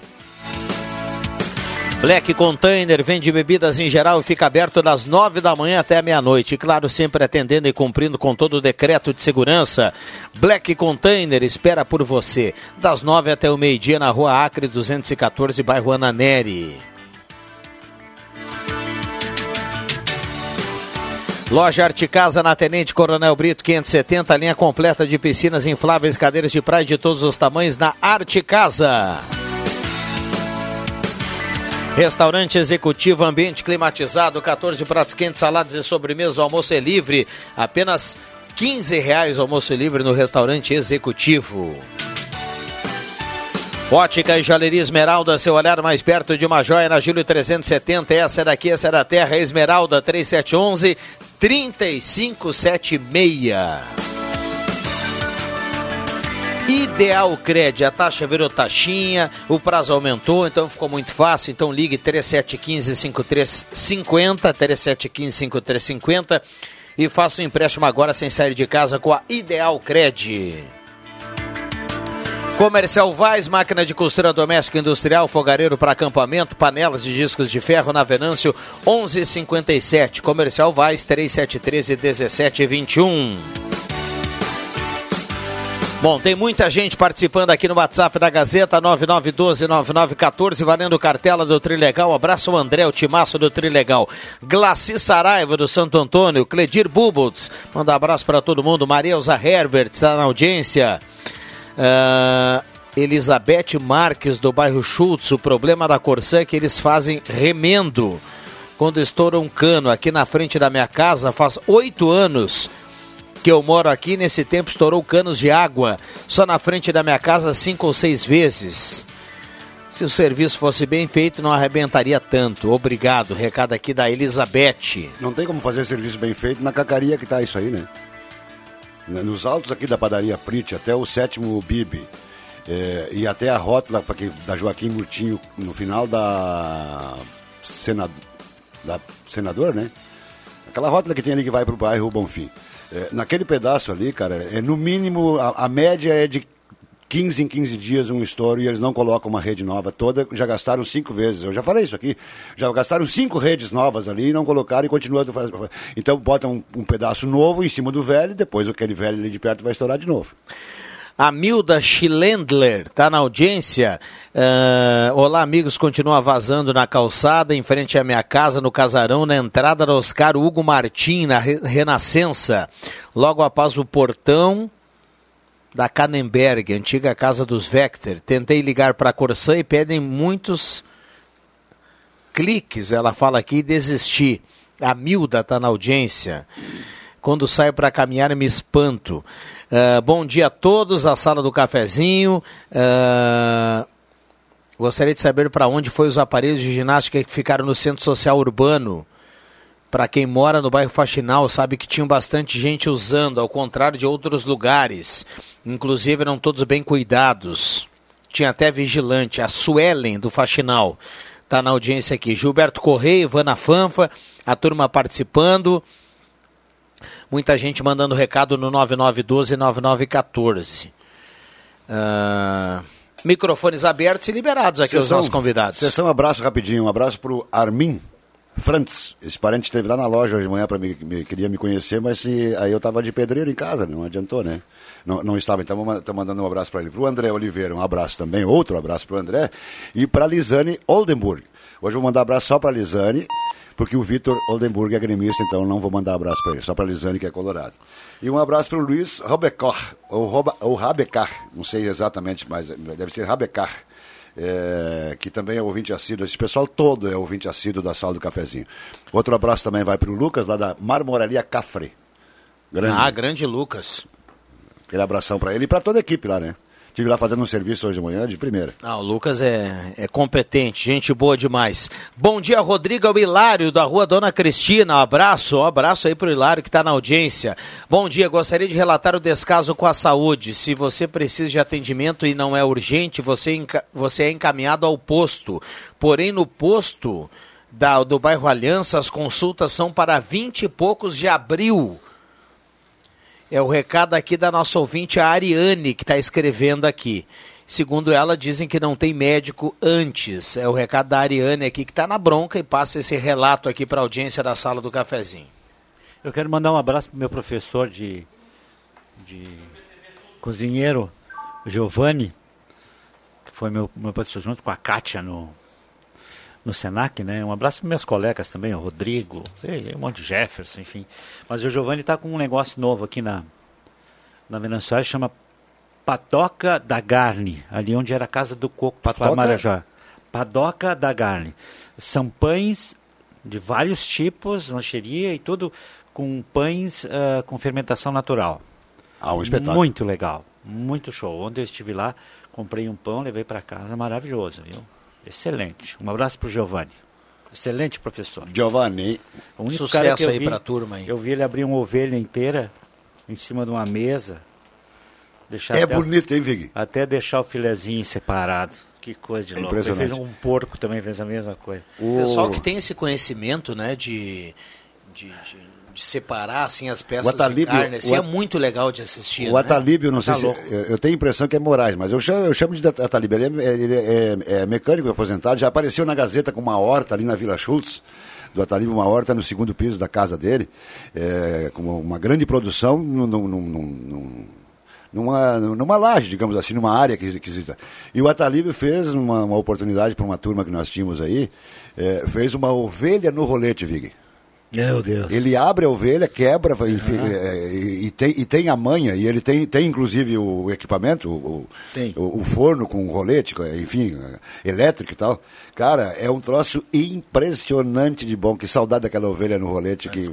Black Container vende bebidas em geral e fica aberto das nove da manhã até meia-noite. Claro, sempre atendendo e cumprindo com todo o decreto de segurança. Black Container espera por você. Das nove até o meio-dia na rua Acre 214, bairro Ananeri. Loja Arte Casa na Tenente Coronel Brito 570, linha completa de piscinas infláveis, cadeiras de praia de todos os tamanhos na Arte Casa. Restaurante executivo, ambiente climatizado, 14 pratos quentes, saladas e sobremesas, o almoço é livre, apenas 15 reais o almoço é livre no restaurante executivo. Ótica e Joalheria Esmeralda, seu olhar mais perto de uma joia na Júlio 370. Essa é daqui, essa é da Terra, Esmeralda 3711 3576. Ideal Cred, a taxa virou taxinha, o prazo aumentou, então ficou muito fácil. Então ligue 3715-5350, 3715-5350 e faça o um empréstimo agora sem sair de casa com a Ideal Cred. Comercial Vaz, máquina de costura doméstica industrial, fogareiro para acampamento, panelas de discos de ferro na Venâncio 1157. Comercial Vaz 3713 1721. Bom, tem muita gente participando aqui no WhatsApp da Gazeta 99129914, valendo cartela do Trilegal. Abraço o André, o Timaço do Trilegal. Glaci Saraiva do Santo Antônio, Cledir Bubbles, manda abraço para todo mundo. Maria Herbert está na audiência. Uh, Elizabeth Marques, do bairro Schultz. O problema da Corsã é que eles fazem remendo quando estoura um cano aqui na frente da minha casa. Faz oito anos que eu moro aqui. Nesse tempo estourou canos de água só na frente da minha casa cinco ou seis vezes. Se o serviço fosse bem feito, não arrebentaria tanto. Obrigado. Recado aqui da Elizabeth. Não tem como fazer serviço bem feito na cacaria que tá isso aí, né? Nos altos aqui da padaria Prit, até o sétimo Bibi, é, e até a rótula que, da Joaquim Murtinho, no final da, senado, da Senador, né? Aquela rótula que tem ali que vai pro bairro Bonfim. É, naquele pedaço ali, cara, é no mínimo, a, a média é de 15 em 15 dias um estouro e eles não colocam uma rede nova toda, já gastaram cinco vezes. Eu já falei isso aqui. Já gastaram cinco redes novas ali e não colocaram e continuam. Então botam um, um, pedaço novo em cima do velho e depois aquele velho ali de perto vai estourar de novo. A Milda Schilendler está na audiência. Uh, olá, amigos. Continua vazando na calçada, em frente à minha casa, no casarão, na entrada do Oscar Hugo Martim, na Renascença. Logo após o portão, da Kannenberg, antiga casa dos Vector. Tentei ligar para a Corsã e pedem muitos cliques, ela fala aqui, desisti. A Milda está na audiência. Quando saio para caminhar me espanto. Uh, bom dia a todos, a sala do cafezinho. Uh, gostaria de saber para onde foi os aparelhos de ginástica que ficaram no Centro Social Urbano. Para quem mora no bairro Faxinal, sabe que tinha bastante gente usando, ao contrário de outros lugares. Inclusive eram todos bem cuidados. Tinha até vigilante, a Suelen do Faxinal. Está na audiência aqui. Gilberto Correia, Ivana Fanfa, a turma participando. Muita gente mandando recado no 9912-9914. Uh, microfones abertos e liberados aqui os nossos convidados. Sessão, abraço rapidinho. Um abraço para o Armin Frantz, esse parente esteve lá na loja hoje de manhã para me, me, queria me conhecer, mas se, aí eu estava de pedreiro em casa, não adiantou, né? Não, não estava, então estou mandando um abraço para ele. Para o André Oliveira, um abraço também, outro abraço para o André, e para Lisane Oldenburg. Hoje eu vou mandar abraço só para Lisane, porque o Vitor Oldenburg é gremista, então não vou mandar abraço para ele, só para Lisane, que é colorado. E um abraço para o Luiz Robecor, ou, ou Rabecar, não sei exatamente, mas deve ser Rabecar é, que também é ouvinte assíduo. Esse pessoal todo é ouvinte assíduo da sala do cafezinho. Outro abraço também vai para o Lucas, lá da Marmoraria Cafre. Grande. Ah, grande Lucas. Aquele abração para ele e para toda a equipe lá, né? Estive lá fazendo um serviço hoje de manhã de primeira. Ah, o Lucas é, é competente, gente boa demais. Bom dia, Rodrigo é Hilário, da rua Dona Cristina. Um abraço, um abraço aí pro Hilário que está na audiência. Bom dia, gostaria de relatar o descaso com a saúde. Se você precisa de atendimento e não é urgente, você, você é encaminhado ao posto. Porém, no posto da, do bairro Aliança, as consultas são para 20 e poucos de abril. É o recado aqui da nossa ouvinte, a Ariane, que está escrevendo aqui. Segundo ela, dizem que não tem médico antes. É o recado da Ariane aqui, que está na bronca e passa esse relato aqui para a audiência da sala do cafezinho. Eu quero mandar um abraço para o meu professor de, de cozinheiro, Giovanni, que foi meu, meu professor junto com a Kátia no, no Senac, né? Um abraço para meus colegas também, o Rodrigo, um monte de Jefferson, enfim. Mas o Giovanni está com um negócio novo aqui na, na Venezuela, chama Padoca da Garne, ali onde era a casa do Coco, Padoca? Marajá. Padoca da Garne. São pães de vários tipos, lancheria e tudo, com pães uh, com fermentação natural. Ah, um espetáculo. Muito legal, muito show. Ontem eu estive lá, Comprei um pão, levei para casa, maravilhoso, viu? Excelente. Um abraço pro Giovanni. Excelente professor. Giovanni. O único Sucesso cara que eu aí vi, pra turma aí. Eu vi ele abrir uma ovelha inteira em cima de uma mesa. Deixar É até- bonito, hein, Vig? Até deixar o filezinho separado. Que coisa de É louco. Ele fez impressionante. um porco também, fez a mesma coisa. O pessoal que tem esse conhecimento, né, de, de, de- de separar assim as peças O Atalíbio- de carne, assim, o é At- muito legal de assistir. O né? Atalíbio, não sei Tá se. louco. Eu, eu tenho a impressão que é Moraes, mas eu chamo, eu chamo de Atalíbio. Ele, é, ele é- é mecânico aposentado, já apareceu na Gazeta com uma horta ali na Vila Schultz. Do Atalíbio, uma horta no segundo piso da casa dele, é, com uma grande produção num- num- num- numa, numa laje, digamos assim, numa área que, que existe. E o Atalíbio fez uma, uma oportunidade para uma turma que nós tínhamos aí, é, fez uma ovelha no rolete, Vig. Meu Deus. Ele abre a ovelha, quebra é, e, e tem, e tem a manha, e ele tem, tem inclusive o equipamento, o, o, o forno com rolete, com, enfim, é, elétrico e tal. Cara, é um troço impressionante de bom. Que saudade daquela ovelha no rolete. Que,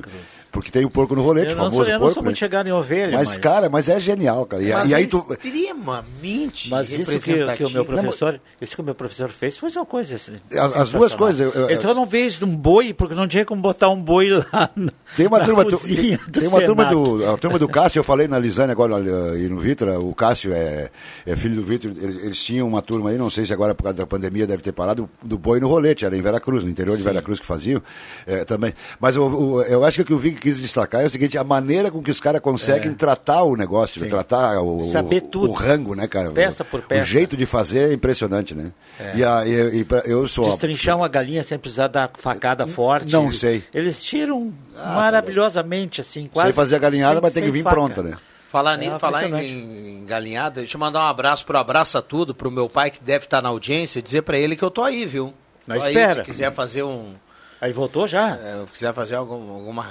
porque tem o porco no rolete, Eu não famoso sou, eu porco. não sou muito né? chegado em ovelha, mas, mas... cara, mas é genial, cara. E, Mas e aí é tu. extremamente Mas isso que, que o meu professor, isso que o meu professor fez foi uma coisa assim, As- as duas coisas, eu- eu- Então eu não vejo um boi, porque não tinha como botar um boi lá na, Tem uma na turma, do, cozinha tem, do tem uma turma do, a turma do Cássio, eu falei na Lisane agora e no Vitra, o Cássio é, é filho do Vitor, eles, eles tinham uma turma aí, não sei se agora por causa da pandemia deve ter parado, do boi no rolete, era em Veracruz, no interior de Veracruz que faziam eh, também. Mas o- o- eu acho que o que o Vig quis destacar é o seguinte, a maneira com que os caras conseguem É. tratar o negócio, Sim. tratar o, Saber tudo. o rango, né, cara? Peça por peça. O jeito de fazer é impressionante, né? É. E, a, e, e pra- eu sou... Destrinchar uma galinha sem precisar dar facada forte. Não sei. Eles tiram maravilhosamente, assim, quase. Sei fazer a galinhada, sem- mas tem que vir faca. pronta, né? Falar, É falar em, em galinhada, deixa eu mandar um abraço pro Abraça Tudo, pro meu pai que deve estar na audiência, dizer pra ele que eu tô aí, viu? Na Tô aí, espera. se quiser fazer um. Aí voltou já? É, se quiser fazer algum- alguma.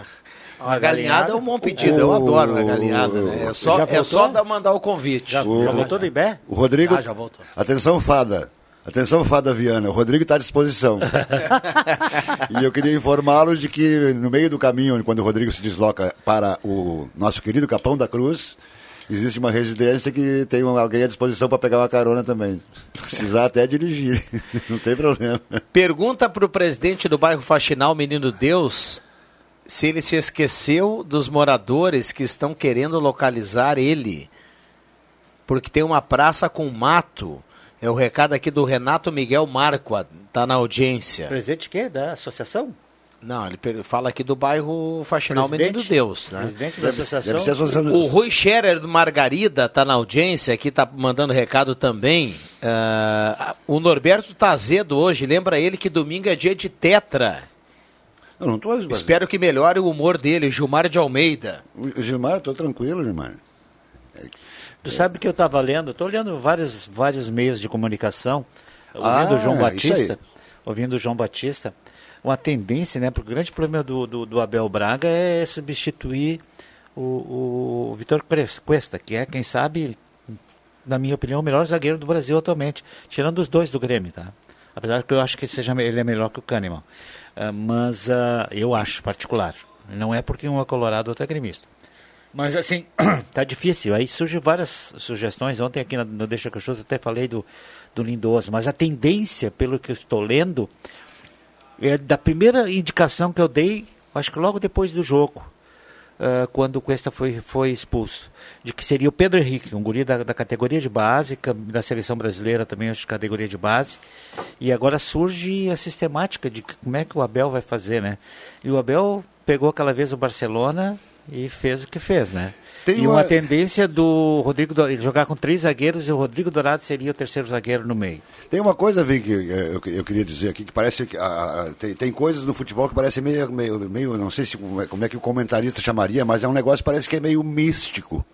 Uma, galinhada galinhada? é um bom pedido, eu O- adoro uma galinhada, né? É só, é só dar- mandar o convite. Já, já voltou do Ibé? O Rodrigo. Ah, já voltou. Atenção, fada. Atenção, fada Viana. O Rodrigo está à disposição. e eu queria informá-lo de que no meio do caminho, quando o Rodrigo se desloca para o nosso querido Capão da Cruz, existe uma residência que tem alguém à disposição para pegar uma carona também. Precisar até dirigir. Não tem problema. Pergunta pro presidente do bairro Faxinal, Menino Deus, se ele se esqueceu dos moradores que estão querendo localizar ele. Porque tem uma praça com mato. É o recado aqui do Renato Miguel Marqua, tá na audiência. Presidente que? Da associação? Não, ele fala aqui do bairro Faxinal Presidente? Menino Deus. Né? Presidente da associação? O Rui Scherer do Margarida está na audiência, aqui está mandando recado também. Ah, o Norberto Tazedo hoje, lembra ele que domingo é dia de tetra. Eu não tô, Espero que melhore o humor dele, Gilmar de Almeida. O Gilmar, estou tranquilo, Gilmar. Tu sabe que eu estava lendo, estou lendo vários, vários meios de comunicação, ouvindo o João Ah, Batista, ouvindo o João Batista, uma tendência, né? Porque o grande problema do, do, do Abel Braga é substituir o, o Vitor Cuesta, que é, quem sabe, na minha opinião, o melhor zagueiro do Brasil atualmente, tirando os dois do Grêmio, tá? Apesar que eu acho que seja, ele é melhor que o Kahneman. Ah, mas ah, eu acho particular. Não é porque um é colorado, outro é gremista. Mas assim, tá difícil. Aí surgem várias sugestões. Ontem aqui no, Deixa que eu chuto, até falei do, do Lindoso. Mas a tendência, pelo que eu estou lendo, é da primeira indicação que eu dei, acho que logo depois do jogo, ah, quando o Cuesta foi, foi expulso, de que seria o Pedro Henrique, um guri da, da categoria de base, da seleção brasileira também, acho que categoria de base. E agora surge a sistemática de como é que o Abel vai fazer, né? E o Abel pegou aquela vez o Barcelona e fez o que fez, né? Tem e uma... uma- tendência do Rodrigo Dourado, jogar com três zagueiros e o Rodrigo Dourado seria o terceiro zagueiro no meio. Tem uma coisa, Vic, que eu, eu queria dizer aqui, que parece que ah, tem, tem coisas no futebol que parecem meio, meio, meio, não sei se, como é- como é que o comentarista chamaria, mas é um negócio que parece que é meio místico.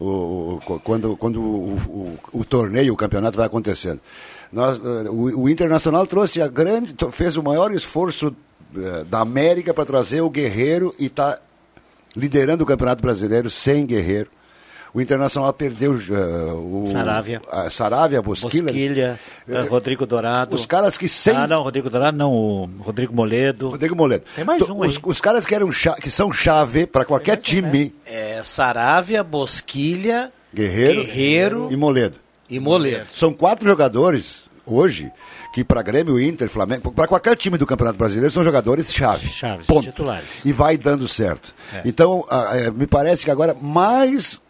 O, o- quando quando o, o- torneio, o campeonato vai acontecendo. Nós, eh, o, Internacional trouxe a grande, fez o maior esforço eh, da América para trazer o Guerreiro e está liderando o Campeonato Brasileiro sem Guerreiro. O Internacional perdeu eh, o Saravia. a Saravia, Bosquilha. Bosquilha, eh, Rodrigo Dourado. Os caras que sem Ah, não, Rodrigo Dourado não, o Rodrigo Moledo. Rodrigo Moledo. Tem mais Então, um aí. os, os caras que, eram que são chave para qualquer time, É Saravia, Bosquilha, Guerreiro, Guerreiro e Moledo. E Moledo. São quatro jogadores hoje que para Grêmio, Inter, Flamengo, para qualquer time do Campeonato Brasileiro são jogadores chave. Chaves, Ponto. titulares. E vai dando certo. É. Então, é, me parece que agora mais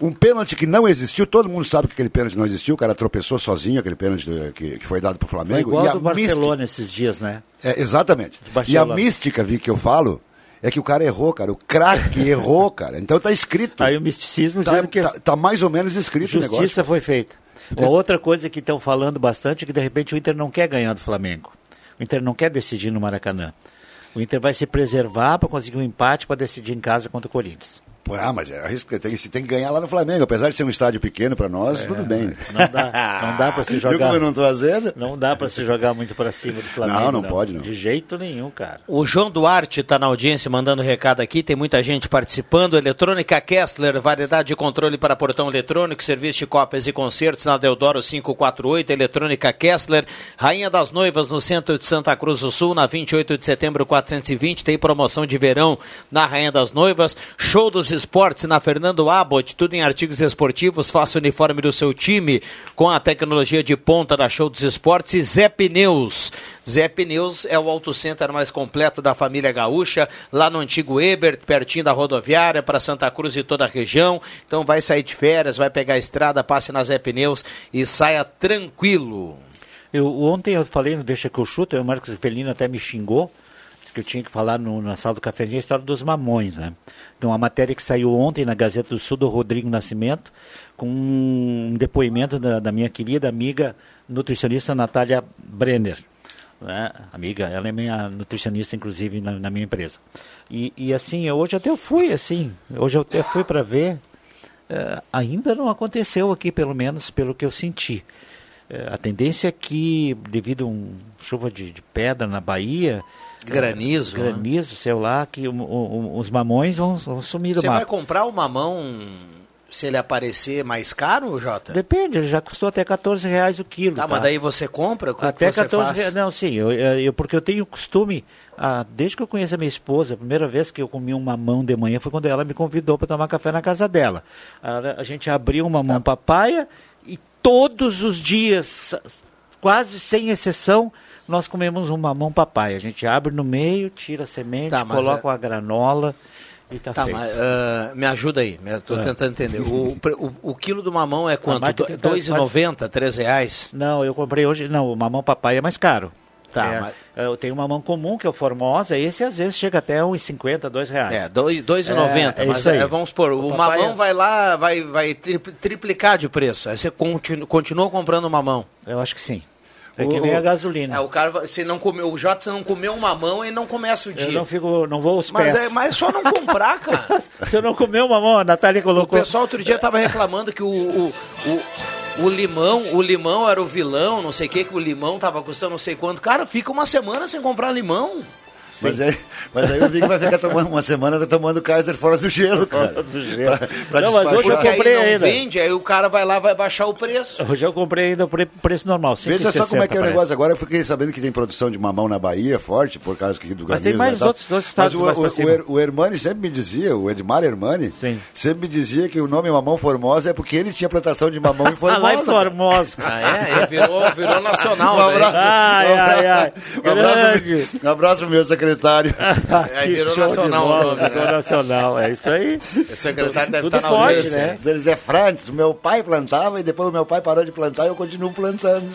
um pênalti que não existiu, todo mundo sabe que aquele pênalti não existiu, o cara tropeçou sozinho, aquele pênalti que, que foi dado para o Foi Flamengo. igual e do a Barcelona esses dias, né? é, exatamente. E a mística, Vi, que eu falo, é que o cara errou, cara. O craque errou, cara. Então tá escrito. Aí o misticismo tá, que tá, tá mais ou menos escrito o justiça negócio. foi feita. Uma outra coisa que estão falando bastante é que de repente o Inter não quer ganhar do Flamengo. O Inter não quer decidir no Maracanã. O Inter vai se preservar para conseguir um empate para decidir em casa contra o Corinthians. Pô, Ah, mas é arrisco, tem, se tem que ganhar lá no Flamengo. Apesar de ser um estádio pequeno para nós, tudo bem. Não dá, não dá para se Viu jogar. como eu não tô fazendo? Não dá para se jogar muito para cima do Flamengo. Não, não pode, não. De jeito nenhum, cara. O João Duarte está na audiência mandando recado aqui, tem muita gente participando. Eletrônica Kessler, variedade de controle para portão eletrônico, serviço de cópias e concertos na Deodoro 548. Eletrônica Kessler, Rainha das Noivas no centro de Santa Cruz do Sul, na 28 de setembro 420. Tem promoção de verão na Rainha das Noivas. Show dos Esportes na Fernando Abbott, tudo em artigos esportivos. Faça o uniforme do seu time com a tecnologia de ponta da Show dos Esportes e Zé Pneus. Zé Pneus é o auto center mais completo da família gaúcha, lá no antigo Ebert, pertinho da rodoviária, para Santa Cruz e toda a região. Então vai sair de férias, vai pegar a estrada, passe na Zé Pneus e saia tranquilo. Eu, ontem eu falei Deixa que eu chuto, o Marcos Felino até me xingou, que eu tinha que falar no, na sala do cafezinho a história dos mamões, né? Tem uma matéria que saiu ontem na Gazeta do Sul do Rodrigo Nascimento, com um depoimento da, da minha querida amiga nutricionista Natália Brenner. Né? Amiga, ela é minha nutricionista, inclusive, na, na minha empresa. E, e assim, hoje até eu fui, assim, hoje eu até fui para ver, eh, ainda não aconteceu aqui, pelo menos pelo que eu senti. Eh, a tendência é que, devido a um chuva de, de pedra na Bahia, Granizo, eh, né? granizo, sei lá, que os mamões vão, vão sumir do Você vai comprar o mamão se ele aparecer mais caro, Jota? Depende, ele já custou até 14 reais o quilo. Tá, mas daí você compra? Como Até que você 14 faz? reais. Não, sim, eu, eu- porque eu tenho costume, ah, desde que eu conheço a minha esposa, a primeira vez que eu comi um mamão de manhã foi quando ela me convidou para tomar café na casa dela. A, a gente abriu um mamão Tá. papaya e todos os dias, quase sem exceção, nós comemos um mamão papaya. A gente abre no meio, tira a semente, Tá, coloca é- uma granola e tá, Tá, feito. mas ah, me ajuda aí, tô Ah. tentando entender. O, o, o quilo do mamão é quanto? tá, R$2,90, 3 reais? Não, eu comprei hoje. Não, o mamão papai é mais caro. Tá, É, mas- Eu tenho o mamão comum, que é o Formosa, esse às vezes chega até R$ 1,50, R$ reais. É, dois- R$2,90, É, é mas é, vamos supor, o, O papai mamão é- vai lá, vai, vai tri- triplicar de preço. Aí você continu, continua comprando mamão. Eu acho que sim. É que nem a gasolina. É, o cara, se não comeu, o Jota, se não comeu um mamão, ele não começa o dia. Eu não fico, não vou mas, pés. é, mas é só não comprar, cara. Eu não comer o mamão, a Natália O colocou. pessoal outro dia tava reclamando que o, o, o, o limão, o limão era o vilão, não sei o que, que o limão tava custando não sei quanto. Cara, fica uma semana sem comprar limão. Mas aí, mas aí o Vig vai ficar tomando uma semana tá tomando Kaiser fora do gelo, cara. do gelo. Pra, pra Não, mas hoje eu comprei aí ainda. vende, aí o cara vai lá vai baixar o preço. Hoje eu comprei ainda o pre- preço normal. Veja só 5,60 como é que é o parece. negócio. Agora eu fiquei sabendo que tem produção de mamão na Bahia forte, por causa que do Mas tem mais outros- outros estados Mas o, mais o, o, Er- o Hermani sempre me dizia, o Edmar Hermani, sempre me dizia que o nome Mamão Formosa é porque ele tinha plantação de mamão em Formosa. Ah, lá em Formosa. Ah, é? Ele virou, virou nacional. Um abraço. Ai, um abraço, ai, ai. Um abraço, um abraço meu secretário. Aí Que virou show de nacional o bola, nome, né? virou nacional, é isso aí. O secretário deve Tudo estar na pode, audiência. né? Eles é Frantz, o meu pai plantava e depois o meu pai parou de plantar e eu continuo plantando.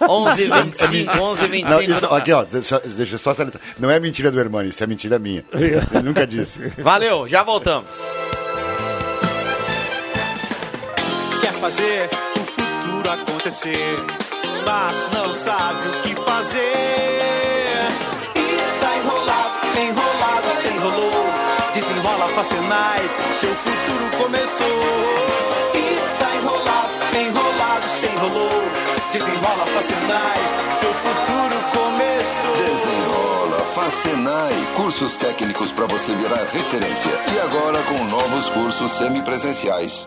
11 25, 11 25. Não, isso, aqui, ó, deixa, deixa eu só salientar. Não é mentira do Hermani, isso é mentira minha. Ele nunca disse. Valeu, já voltamos. Quer fazer o futuro acontecer, mas não sabe o que fazer. Facenai, seu futuro começou. E tá enrolado, enrolado, se enrolou. Desenrola Facenai, seu futuro começou. Desenrola, Facenai, cursos técnicos para você virar referência. E agora com novos cursos semipresenciais.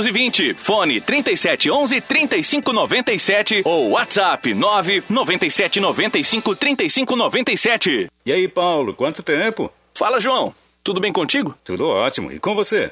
999-100-320. Fone 3711-3597 ou WhatsApp 9 97 95 997953597. E aí, Paulo, quanto tempo? Fala, João. Tudo bem contigo? Tudo ótimo. E com você?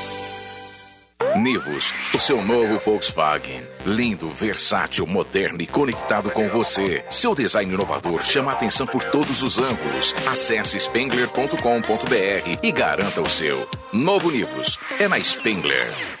Nivus, o seu novo Volkswagen. Lindo, versátil, moderno e conectado com você. Seu design inovador chama a atenção por todos os ângulos. Acesse spengler.com.br e garanta o seu. Novo Nivus é na Spengler.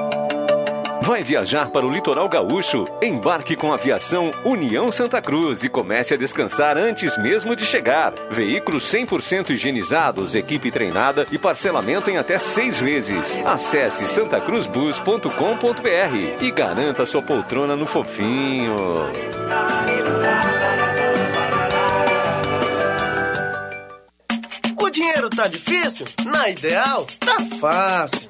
Vai viajar para o litoral gaúcho? Embarque com a aviação União Santa Cruz e comece a descansar antes mesmo de chegar. Veículos 100% higienizados, equipe treinada e parcelamento em até seis vezes. Acesse santacruzbus.com.br e garanta sua poltrona no fofinho. O dinheiro tá difícil? Na Ideal, tá fácil.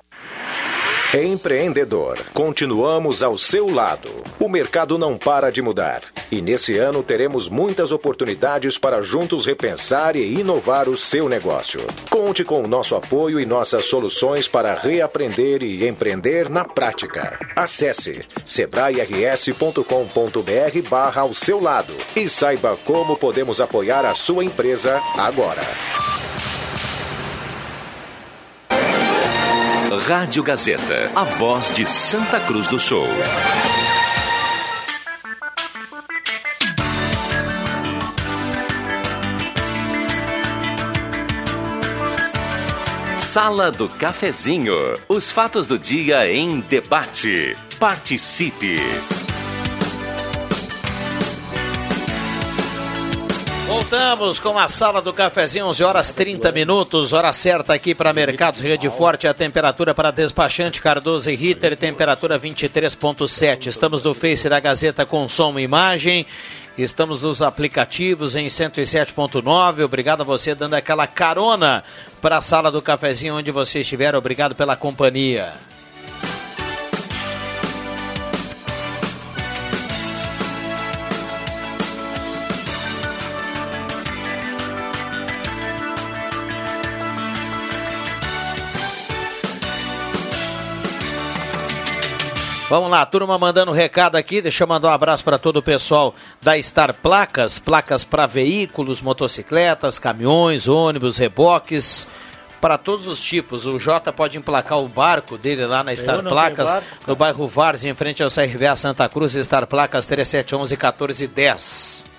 Empreendedor, continuamos ao seu lado. O mercado não para de mudar. E nesse ano teremos muitas oportunidades para juntos repensar e inovar o seu negócio. Conte com o nosso apoio e nossas soluções para reaprender e empreender na prática. Acesse sebrae-rs.com.br barra ao seu lado e saiba como podemos apoiar a sua empresa agora. Rádio Gazeta, a voz de Santa Cruz do Sul. Sala do Cafezinho. Os fatos do dia em debate. Participe. Voltamos com a sala do cafezinho, 11 horas 30 minutos, hora certa aqui para Mercados Rede Forte, a temperatura para despachante Cardoso e Ritter, temperatura 23.7. Estamos no Face da Gazeta com som e imagem, estamos nos aplicativos em 107.9. Obrigado a você dando aquela carona para a sala do cafezinho onde você estiver. Obrigado pela companhia. Vamos lá, turma mandando recado aqui. Deixa eu mandar um abraço para todo o pessoal da Star Placas, placas para veículos, motocicletas, caminhões, ônibus, reboques. para todos os tipos. O Jota pode emplacar o barco dele lá na Star Placas, barco, no bairro Várzea, em frente ao CRVA Santa Cruz, Star Placas 3711 1410.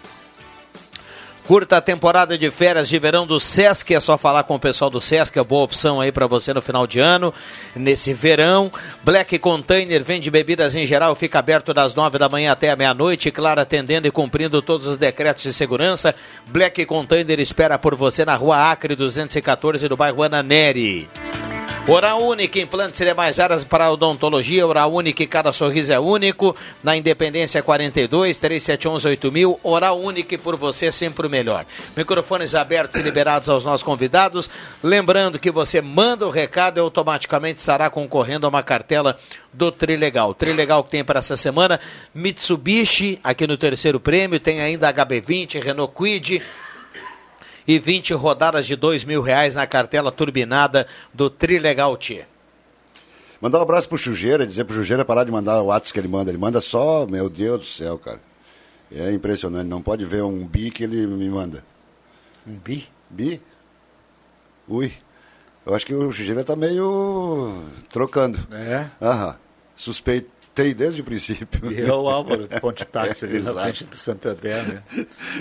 Curta a temporada de férias de verão do Sesc, é só falar com o pessoal do Sesc, é boa opção aí para você no final de ano, nesse verão. Black Container vende bebidas em geral, fica aberto das nove da manhã até a meia-noite, claro, atendendo e cumprindo todos os decretos de segurança. Black Container espera por você na rua Acre 214, do bairro Ananeri. Oral Única, implantes e áreas para odontologia. Oral Única, cada sorriso é único. Na Independência 42, 3711 8000. Oral Única, por você sempre o melhor. Microfones abertos e liberados aos nossos convidados. Lembrando que você manda o recado e automaticamente estará concorrendo a uma cartela do Trilegal. Trilegal que tem para essa semana, Mitsubishi, aqui no terceiro prêmio. Tem ainda HB20, Renault Quid e 20 rodadas de dois mil reais na cartela turbinada do Trilegal T. Mandar um abraço pro Chujeira, dizer pro Chujeira parar de mandar o WhatsApp que ele manda. Ele manda só, meu Deus do céu, cara. É impressionante. Não pode ver um bi que ele me manda. Um bi? Bi? Ui. Eu acho que o Chujeira tá meio trocando. É? Aham. Suspeitei desde o princípio. E é o Álvaro, ponte táxi ali na Exato. frente do Santander, né?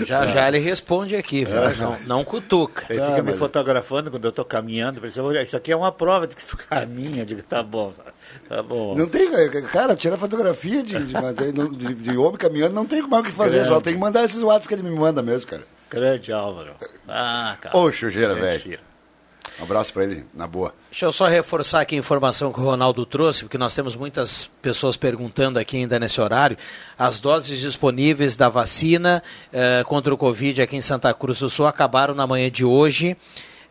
Já já ele responde aqui, viu? É, não, não cutuca. Ele fica me fotografando quando eu estou caminhando. "Olha, isso aqui é uma prova de que tu caminha. Eu digo, tá bom, tá bom. Não tem, cara, tirar fotografia de, de, de, de homem caminhando, não tem mais o que fazer, Grande. só tem que mandar esses WhatsApp que ele me manda mesmo, cara. Grande Álvaro. Ah, cara. Ô, Chujeira, velho. Um abraço pra ele, na boa. Deixa eu só reforçar aqui a informação que o Ronaldo trouxe, porque nós temos muitas pessoas perguntando aqui ainda nesse horário. As doses disponíveis da vacina eh, contra o Covid aqui em Santa Cruz do Sul acabaram na manhã de hoje.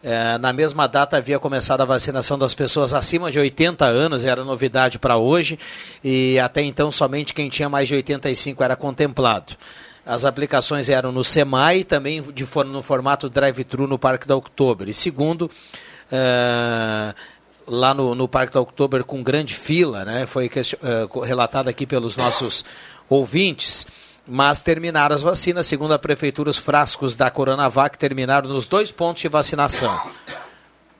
Eh, na mesma data havia começado a vacinação das pessoas acima de 80 anos, era novidade para hoje, e até então somente quem tinha mais de 85 era contemplado. As aplicações eram no SEMAI, também de, no formato drive-thru no Parque da Oktober. E segundo, eh, lá no, no Parque da Oktober com grande fila, né? foi co- relatado aqui pelos nossos ouvintes. Mas terminaram as vacinas, segundo a Prefeitura, os frascos da Coronavac terminaram nos dois pontos de vacinação.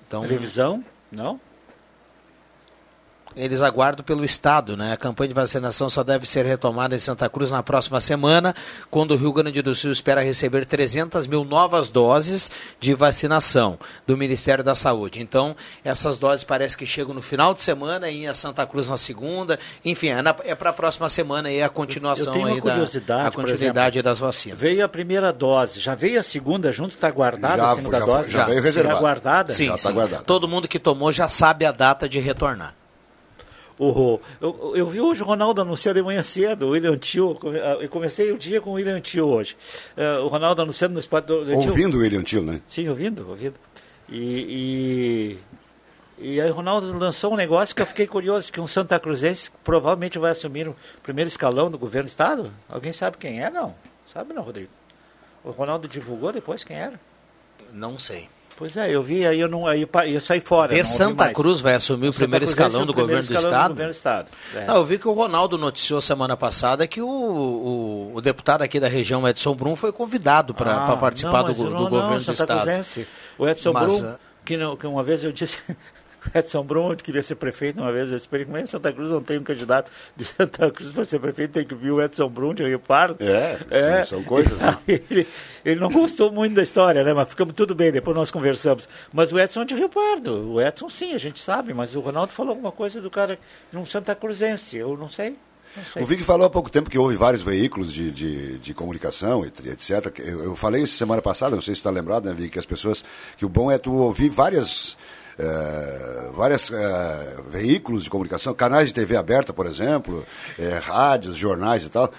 Então, Televisão? Não? Eles aguardam pelo Estado, né? A campanha de vacinação só deve ser retomada em Santa Cruz na próxima semana, quando o Rio Grande do Sul espera receber 300 mil novas doses de vacinação do Ministério da Saúde. Então, essas doses parece que chegam no final de semana e em Santa Cruz na segunda. Enfim, é, para a próxima semana aí a continuação Eu tenho uma aí da curiosidade, a continuidade exemplo. das vacinas. Veio a primeira dose, já veio a segunda junto, está guardada Já, a segunda já- dose? já veio Será reservada. guardada? Sim, sim. Todo mundo que tomou já sabe a data de retornar. O, eu, eu vi hoje o Ronaldo anunciando de manhã cedo, o William Tio. ah, Eu comecei o dia com o William Tio hoje. Eh, o Ronaldo anunciando no espaço do. do Tio- Ouvindo o William Tio, né? Sim, ouvindo, ouvindo. E, e, e aí o Ronaldo lançou um negócio que eu fiquei curioso, que um Santa Cruzense provavelmente vai assumir o primeiro escalão do governo do estado. Alguém sabe quem é, não? Sabe não, Rodrigo? O Ronaldo divulgou depois quem era? Não sei. Pois é, eu vi, aí eu não, aí eu, saí fora. De ouvi Santa mais. Cruz vai assumir o primeiro Cruzense escalão é o do primeiro governo do escalão Estado? governo do Estado. É. Não, eu vi que o Ronaldo noticiou semana passada que o, o, o deputado aqui da região, Edson Brum, foi convidado para Ah, participar não, do, do não, não, governo do Estado. Cruzense. O Edson Mas, Brum, ah, que, não, que uma vez eu disse, Edson Brum queria ser prefeito uma vez, eu disse, para ele, como é Santa Cruz não tem um candidato de Santa Cruz para ser prefeito, tem que vir o Edson Brum de Rio Pardo. É, são- são coisas, né? Ele, ele não gostou muito da história, né, mas ficamos tudo bem, depois nós conversamos. Mas o Edson é de Rio Pardo, o Edson sim, a gente sabe, mas o Ronaldo falou alguma coisa do cara, de um Santa Cruzense, eu não sei. O Vig falou há pouco tempo que houve vários veículos de, de, de comunicação, et- etc. Eu, eu falei isso semana passada, não sei se está lembrado, né, Vig, que as pessoas. que o bom é tu ouvir várias. Eh, várias eh, veículos de comunicação, canais de TV aberta, por exemplo, eh, rádios, jornais e tal.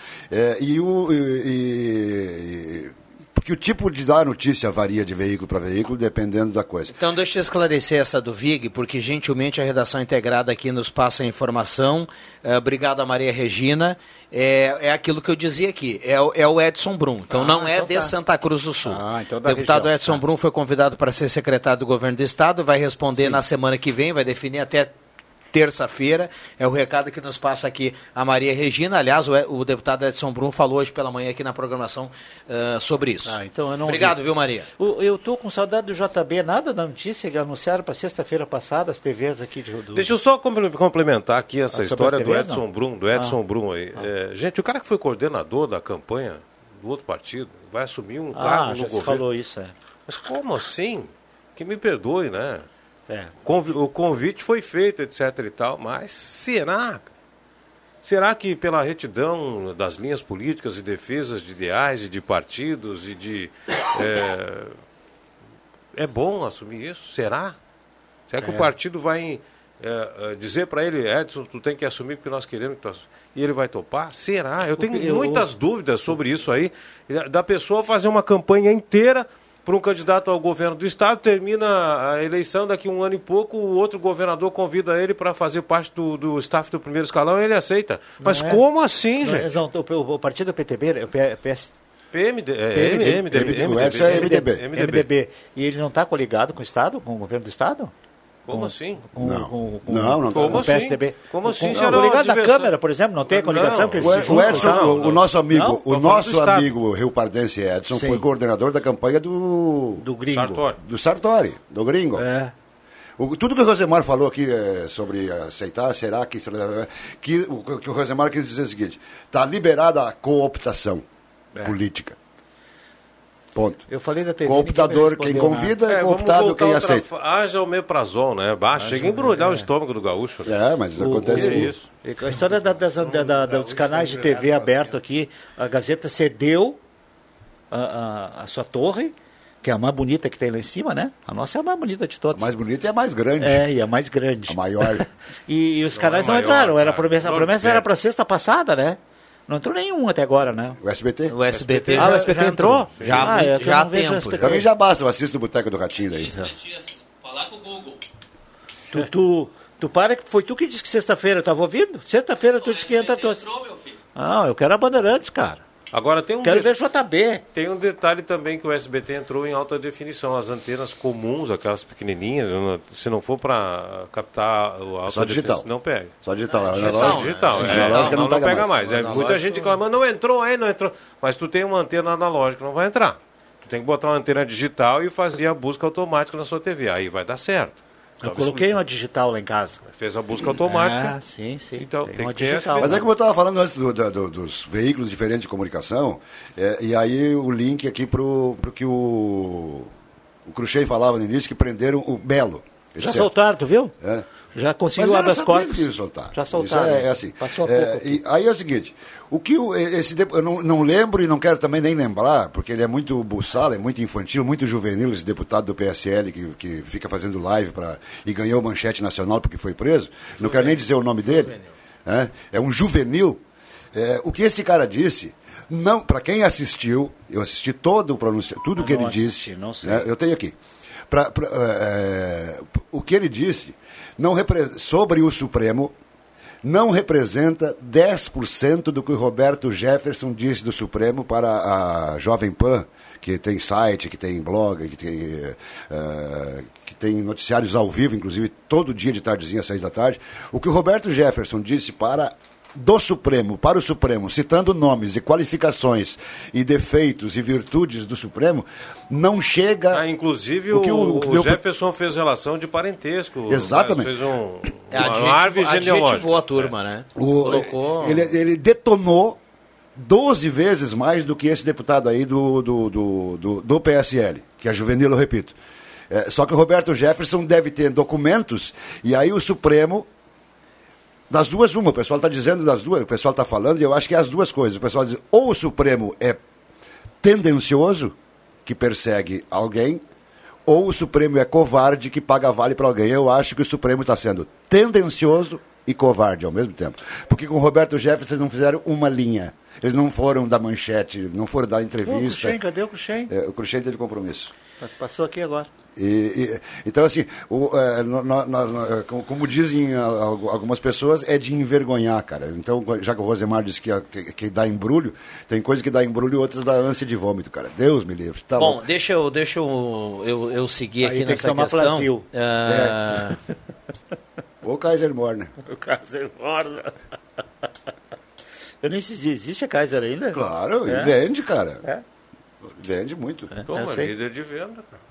E o. e- e- porque o tipo de dar notícia varia de veículo para veículo, dependendo da coisa. Então deixa eu esclarecer essa do VIG, porque gentilmente a redação integrada aqui nos passa a informação. Eh, obrigado a Maria Regina. É, é aquilo que eu dizia aqui, é, o- é o Edson Brum. Então Ah, não é então de tá. Santa Cruz do Sul. Ah, então o da deputado região, Edson tá. Brum foi convidado para ser secretário do governo do estado, vai responder na semana que vem, vai definir até terça-feira. É o recado que nos passa aqui a Maria Regina. Aliás, o, o deputado Edson Brum falou hoje pela manhã aqui na programação uh, sobre isso. Ah, então eu não Obrigado, vi. viu, Maria? O, eu tô com saudade do JB, nada da notícia que anunciaram para sexta-feira passada as TVs aqui de do... Deixa eu só complementar aqui essa Ah, história as do TVs, Edson não? Brum, do Edson Ah. Brum aí. É, gente, o cara que foi coordenador da campanha do outro partido vai assumir um Ah, cargo já no governo. falou isso, é. Mas como assim? Que me perdoe, né? É. O convite foi feito, etc e tal, mas será? Será que pela retidão das linhas políticas e defesas de ideais e de partidos e de. É, é bom assumir isso? Será? Será que É. o partido vai é, dizer para ele, Edson, tu tem que assumir porque nós queremos que tu assuma? E ele vai topar? Será? Eu tenho eu- muitas dúvidas sobre isso aí, da pessoa fazer uma campanha inteira para um candidato ao governo do estado, termina a eleição daqui um ano e pouco, o outro governador convida ele para fazer parte do, do staff do primeiro escalão e ele aceita. Mas Não é? como assim, Não é, gente? não, o, o partido PTB, é o PS, PMD, é, MDB, é MDB. MDB. E ele não está coligado com o Estado, com o governo do Estado? Como assim? Com, Não. com, com, Não, não tá. com Como o PSDB. assim? Como assim? Com, não, uma da? Câmara, por exemplo, não tem a coligação Não. que eles O, Edson, tá? o, o nosso amigo, Não? o nosso amigo Rio Pardense Edson Sim. foi coordenador da campanha do Do gringo. Sartori. do Sartori, do gringo. É. O- tudo que o Rosemar falou aqui eh, sobre aceitar, será que, que o que o Rosemar quis dizer é o seguinte: está liberada a cooptação É. política. Ponto. Eu falei da TV. Me quem convida, É, cooptado voltar quem aceita. fa- Haja o meprazol, né? Baixa, chega a embrulhar o estômago do gaúcho. né? É, mas O- acontece que que isso? A história da- das- da- da- da- dos canais de TV aberto aqui, a Gazeta cedeu a, a- a sua torre, que é a mais bonita que tem lá em cima, né? A nossa é a mais bonita de a todas. mais bonita e a mais grande. É, e a mais grande. A maior. E, e os Não canais é não maior, entraram. Era a promessa, a Não promessa é. era para sexta passada, né? Não entrou nenhum até agora, né? O SBT? O SBT Ah, o SBT já entrou? Já, Ah, é já há tempo. SBT. Pra mim já basta, eu assisto o Boteco do Ratinho daí. Falar com o Google. Tu, tu, tu para que foi tu que disse que sexta-feira, eu tava ouvindo? Sexta-feira tu disse que entra todos. Entrou, meu filho. Ah, eu quero a Bandeirantes, cara. Agora tem um, Quero de- ver JB. tem um detalhe também que o SBT entrou em alta definição. As antenas comuns, aquelas pequenininhas, se não for para captar o alta Só digital. não pega. Só digital. É analógico- só digital. a é. analógica não, não, pega, mais. É, Analógico- muita gente reclamando, não entrou aí, não entrou. Mas tu tem uma antena analógica, não vai entrar. Tu tem que botar uma antena digital e fazer a busca automática na sua TV. Aí vai dar certo. Eu coloquei uma digital lá em casa. Fez a busca automática. Ah, sim, sim. Então, Tem tem uma que ter digital. Mas é como eu estava falando antes do- do- dos veículos diferentes de comunicação, é, e aí o link aqui para o que o, o Cruxem falava no início, que prenderam o Belo. Já etc. soltaram, tu viu? É. Já conseguiu o habeas sabido corpus. que soltar. Já Isso soltaram. é, é assim. Passou É, e aí é o seguinte, o que o- esse eu não, não lembro e não quero também nem lembrar, porque ele é muito buçal, é muito infantil, muito juvenil, esse deputado do PSL que, que fica fazendo live pra, e ganhou manchete nacional porque foi preso. Não quero nem dizer o nome dele. É, é um juvenil. É, o que esse cara disse, não, para quem assistiu, eu assisti todo o pronunciamento, tudo Eu que ele assisti, disse. né, eu tenho aqui. Pra- pra, é, o que ele disse não sobre o Supremo não representa 10% do que o Roberto Jefferson disse do Supremo para a Jovem Pan, que tem site, que tem blog, que tem, eh, que tem noticiários ao vivo, inclusive todo dia de tardezinha às seis da tarde. O que o Roberto Jefferson disse para do Supremo, para o Supremo, citando nomes e qualificações e defeitos e virtudes do Supremo, não chega. Ah, inclusive O o, que o- o que deu- Jefferson fez relação de parentesco. Exatamente. né? Fez um, É, uma adjetivo- árvore genealógica. adjetivou a turma, né? O- Colocou- ele, ele detonou 12 vezes mais do que esse deputado aí do, do, do, do, do PSL, que é juvenil, eu repito. É, só que o Roberto Jefferson deve ter documentos, e aí o Supremo. Das duas, uma, o pessoal está dizendo das duas, o pessoal está falando, e eu acho que é as duas coisas. O pessoal diz, ou o Supremo é tendencioso, que persegue alguém, ou o Supremo é covarde, que paga vale para alguém. Eu acho que o Supremo está sendo tendencioso e covarde ao mesmo tempo. Porque com o Roberto Jefferson não fizeram uma linha. Eles não foram da manchete, não foram dar Pô, o entrevista. Cruxem, cadê o Cruxem? É, o Cruxem teve compromisso. Passou aqui agora. E, e- então, assim, o, é, no- no- nós- nós- como, como dizem algu- algumas pessoas, é de envergonhar, cara. Então, já que o Rosemar disse que, que, que dá embrulho, tem coisa que dá embrulho e outras dá ânsia de vômito, cara. Deus me livre. Tá Bom, louco. deixa eu, deixa eu, eu, eu seguir Aí aqui tem que nessa tomar questão. Plasil. Ah, Ou Kaiser Morna. O Kaiser Morna. Eu nem sei se existe a Kaiser ainda. Claro, É? e vende, cara. É. Vende muito. Como eu é líder de venda, cara.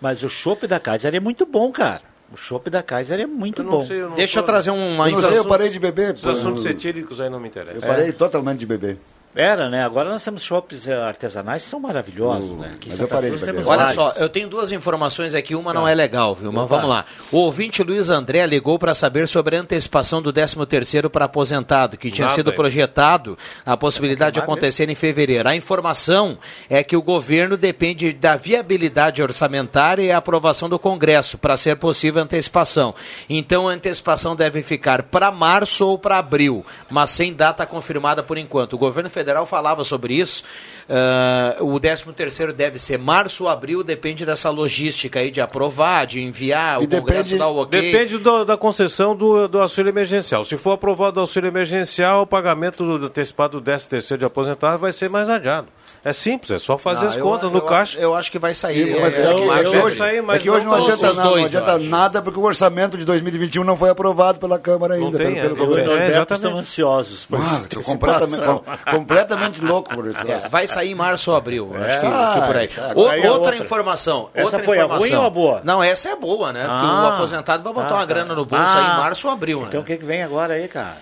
Mas o chopp da Kaiser é muito bom, cara. O chopp da Kaiser é muito Eu bom. sei, eu Deixa eu tô- trazer uma Eu não sei, eu parei de beber. Pô. assuntos cetílicos aí não me interessam. Eu parei totalmente de beber. Era, né? Agora nós temos shoppes artesanais que são maravilhosos, Uh, né? Aqui mas eu parei Cruz de temos. Olha vários. só, eu tenho duas informações aqui, uma não Tá. é legal, viu? Mas Opa. vamos lá. O ouvinte Luiz André ligou para saber sobre a antecipação do 13º para aposentado, que tinha Nada sido projetado a possibilidade de acontecer em fevereiro. A informação é que o governo depende da viabilidade orçamentária e a aprovação do Congresso para ser possível a antecipação. Então a antecipação deve ficar para março ou para abril, mas sem data confirmada por enquanto. O governo federal falava sobre isso. Ah, o 13 terceiro deve ser março ou abril, depende dessa logística aí de aprovar, de enviar, E o Congresso depende- dar o ok. Depende do- da concessão do, do auxílio emergencial. Se for aprovado o auxílio emergencial, o pagamento do, do antecipado do 13 terceiro de aposentado vai ser mais adiado. É simples, é só fazer Não, as eu- contas eu no acho- caixa. Eu acho que vai sair. Mas é, é, que, é ou hoje, abril. é que hoje não adianta, nada, não dois, eu adianta acho. nada, porque o orçamento de 2021 não foi aprovado pela Câmara ainda, tem, pelo, pelo é, Eu e o Congresso. É, exatamente. estão ansiosos por Ah, completamente, completamente louco por isso. É, vai sair em março ou abril, acho que, Ah, que por aí. tá. O- é outra, outra. informação. Essa outra foi a informação. ruim ou a boa? Não, essa é boa, né? Porque Ah. o aposentado vai botar Ah, uma tá. grana no bolso Ah. aí em março ou abril, Então né? o que, que vem agora aí, cara?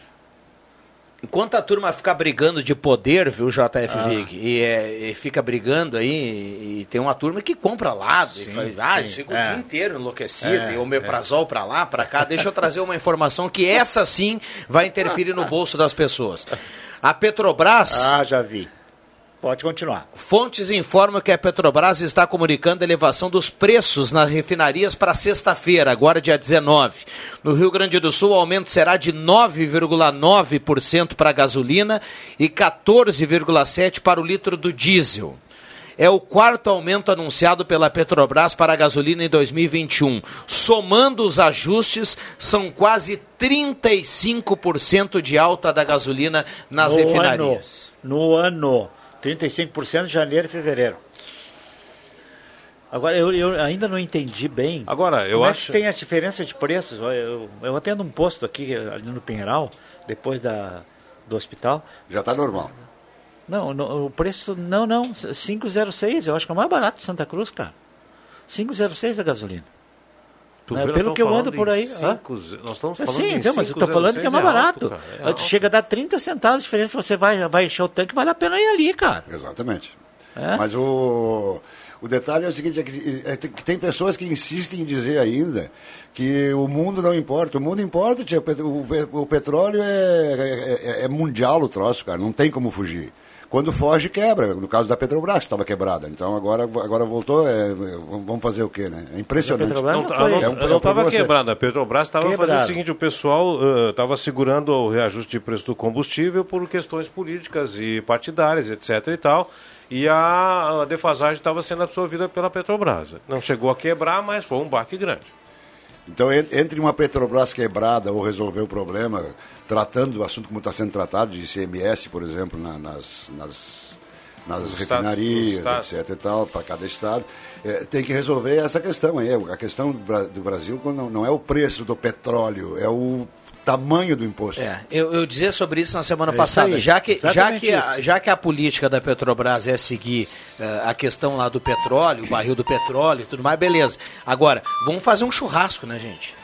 Enquanto a turma ficar brigando de poder, viu, JF Ah. Vig, e, é, e fica brigando aí, e, e tem uma turma que compra lado, e faz, ah, sim. fica o É. dia inteiro enlouquecido, É, e o meprazol pra lá, pra cá. Deixa eu trazer uma informação que essa sim vai interferir no bolso das pessoas. A Petrobras... Ah, já vi. Pode continuar. Fontes informam que a Petrobras está comunicando a elevação dos preços nas refinarias para sexta-feira, agora dia 19. No Rio Grande do Sul, o aumento será de 9,9% para a gasolina e 14,7% para o litro do diesel. É o quarto aumento anunciado pela Petrobras para a gasolina em 2021. Somando os ajustes, são quase 35% de alta da gasolina nas no refinarias. Ano, no ano. 35% de janeiro e fevereiro. Agora, eu, eu ainda não entendi bem. Agora, eu como é acho- que tem a diferença de preços? Eu, eu, eu atendo um posto aqui ali no Pinheiral, depois da, do hospital. Já está normal. Não, no- o preço. Não, não. 506, eu acho que é o mais barato de Santa Cruz, cara. 506 a gasolina. Tu Né, vê, Pelo que eu ando por aí. cinco nós estamos falando Sim, então, mas eu estou 506 falando que é mais alto, barato. é alto. Chega a dar 30 centavos de diferença, você vai, vai encher o tanque, vale a pena ir ali, cara. Exatamente. É? Mas o, o detalhe é o seguinte, é que, é que tem pessoas que insistem em dizer ainda que o mundo não importa. O mundo importa, tia, o, o petróleo é, é, é- é mundial o troço, cara, não tem como fugir. Quando foge, quebra. No caso da Petrobras, estava quebrada. Então agora, agora voltou, é, vamos fazer o quê, né? É impressionante. Petrobras Não, não foi. É um- é um não estava quebrada. A Petrobras estava fazendo o seguinte: o pessoal estava segurando o reajuste de preço do combustível por questões políticas e partidárias, etc. e tal. E a, a defasagem estava sendo absorvida pela Petrobras. Não chegou a quebrar, mas foi um baque grande. Então, en- entre uma Petrobras quebrada ou resolver o problema, tratando do assunto como está sendo tratado, de ICMS, por exemplo, na- nas, nas, nas refinarias, estados, etc. e tal, para cada estado, eh, tem que resolver essa questão aí. A questão do, Bra- do Brasil não, não é o preço do petróleo, é o tamanho do imposto. É, eu, eu dizia sobre isso na semana É passada. aí, já, que, já, que a, já que a política da Petrobras é seguir eh, a questão lá do petróleo, o barril do petróleo e tudo mais, beleza. Agora, vamos fazer um churrasco, né, gente?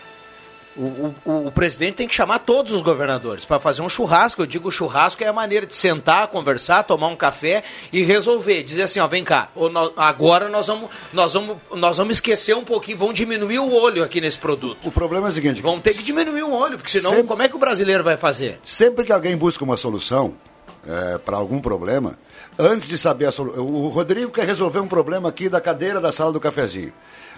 O, o- o- presidente tem que chamar todos os governadores para fazer um churrasco. Eu digo churrasco é a maneira de sentar, conversar, tomar um café e resolver. Dizer assim, ó, vem cá, agora nós vamos, nós, vamos, nós vamos esquecer um pouquinho, vamos diminuir o olho aqui nesse produto. O problema é o seguinte: Vamos ter que diminuir o olho, porque senão Sempre- como é que o brasileiro vai fazer? Sempre que alguém busca uma solução para algum problema, antes de saber a solução. O Rodrigo quer resolver um problema aqui da cadeira da sala do cafezinho.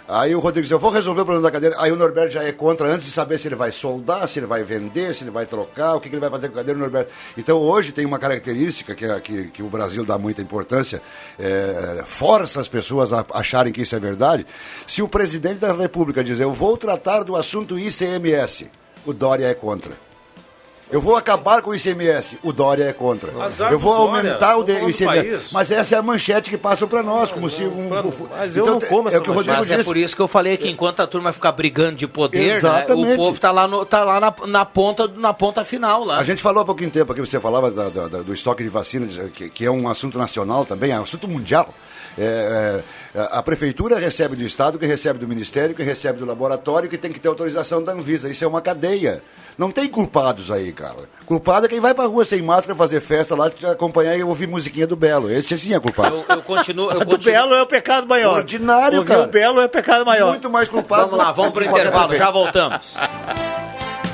Aí o Rodrigo diz, eu vou resolver o problema da cadeira. Aí o Norberto já é contra antes de saber se ele vai soldar, se ele vai vender, se ele vai trocar, o que, que ele vai fazer com a cadeira, o Norberto. Então hoje tem uma característica que, que, que o Brasil dá muita importância, é, força as pessoas a acharem que isso é verdade. Se o presidente da República dizer, eu vou tratar do assunto ICMS, o Dória é contra. Eu vou acabar com o ICMS. O Dória é contra. Azar eu vou Dória. aumentar o, ICMS. Mas essa é a manchete que passam para nós, como se um. Mas eu não como é essa o Rodrigo Mas é disse. por isso que eu falei que enquanto a turma ficar brigando de poder, né, o povo tá lá, no- tá lá na, na ponta, na ponta final lá. A gente falou há pouquinho tempo aqui, você falava da- da- da- do estoque de vacinas, que, que é um assunto nacional também, é um assunto mundial. É, é, a prefeitura recebe do Estado, que recebe do Ministério, que recebe do laboratório, que tem que ter autorização da Anvisa. Isso é uma cadeia. Não tem culpados aí, cara. Culpado é quem vai pra rua sem máscara fazer festa lá, te acompanhar e ouvir musiquinha do Belo. Esse sim é culpado. Eu, eu continuo. Eu Do continuo... Belo é o pecado maior. Ordinário, o cara. Rio Belo é o pecado maior. Muito mais culpado. Vamos lá, vamos pro intervalo, já voltamos.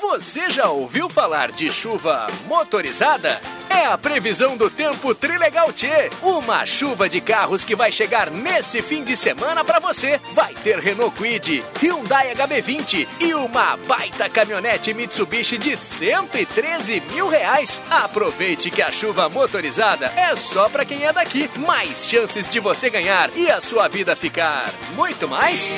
Você já ouviu falar de chuva motorizada? É a previsão do tempo Trilegal T. Uma chuva de carros que vai chegar nesse fim de semana para você. Vai ter Renault Kwid, Hyundai HB20 e uma baita caminhonete Mitsubishi de 113 mil reais. Aproveite que a chuva motorizada é só para quem é daqui. Mais chances de você ganhar e a sua vida ficar muito mais.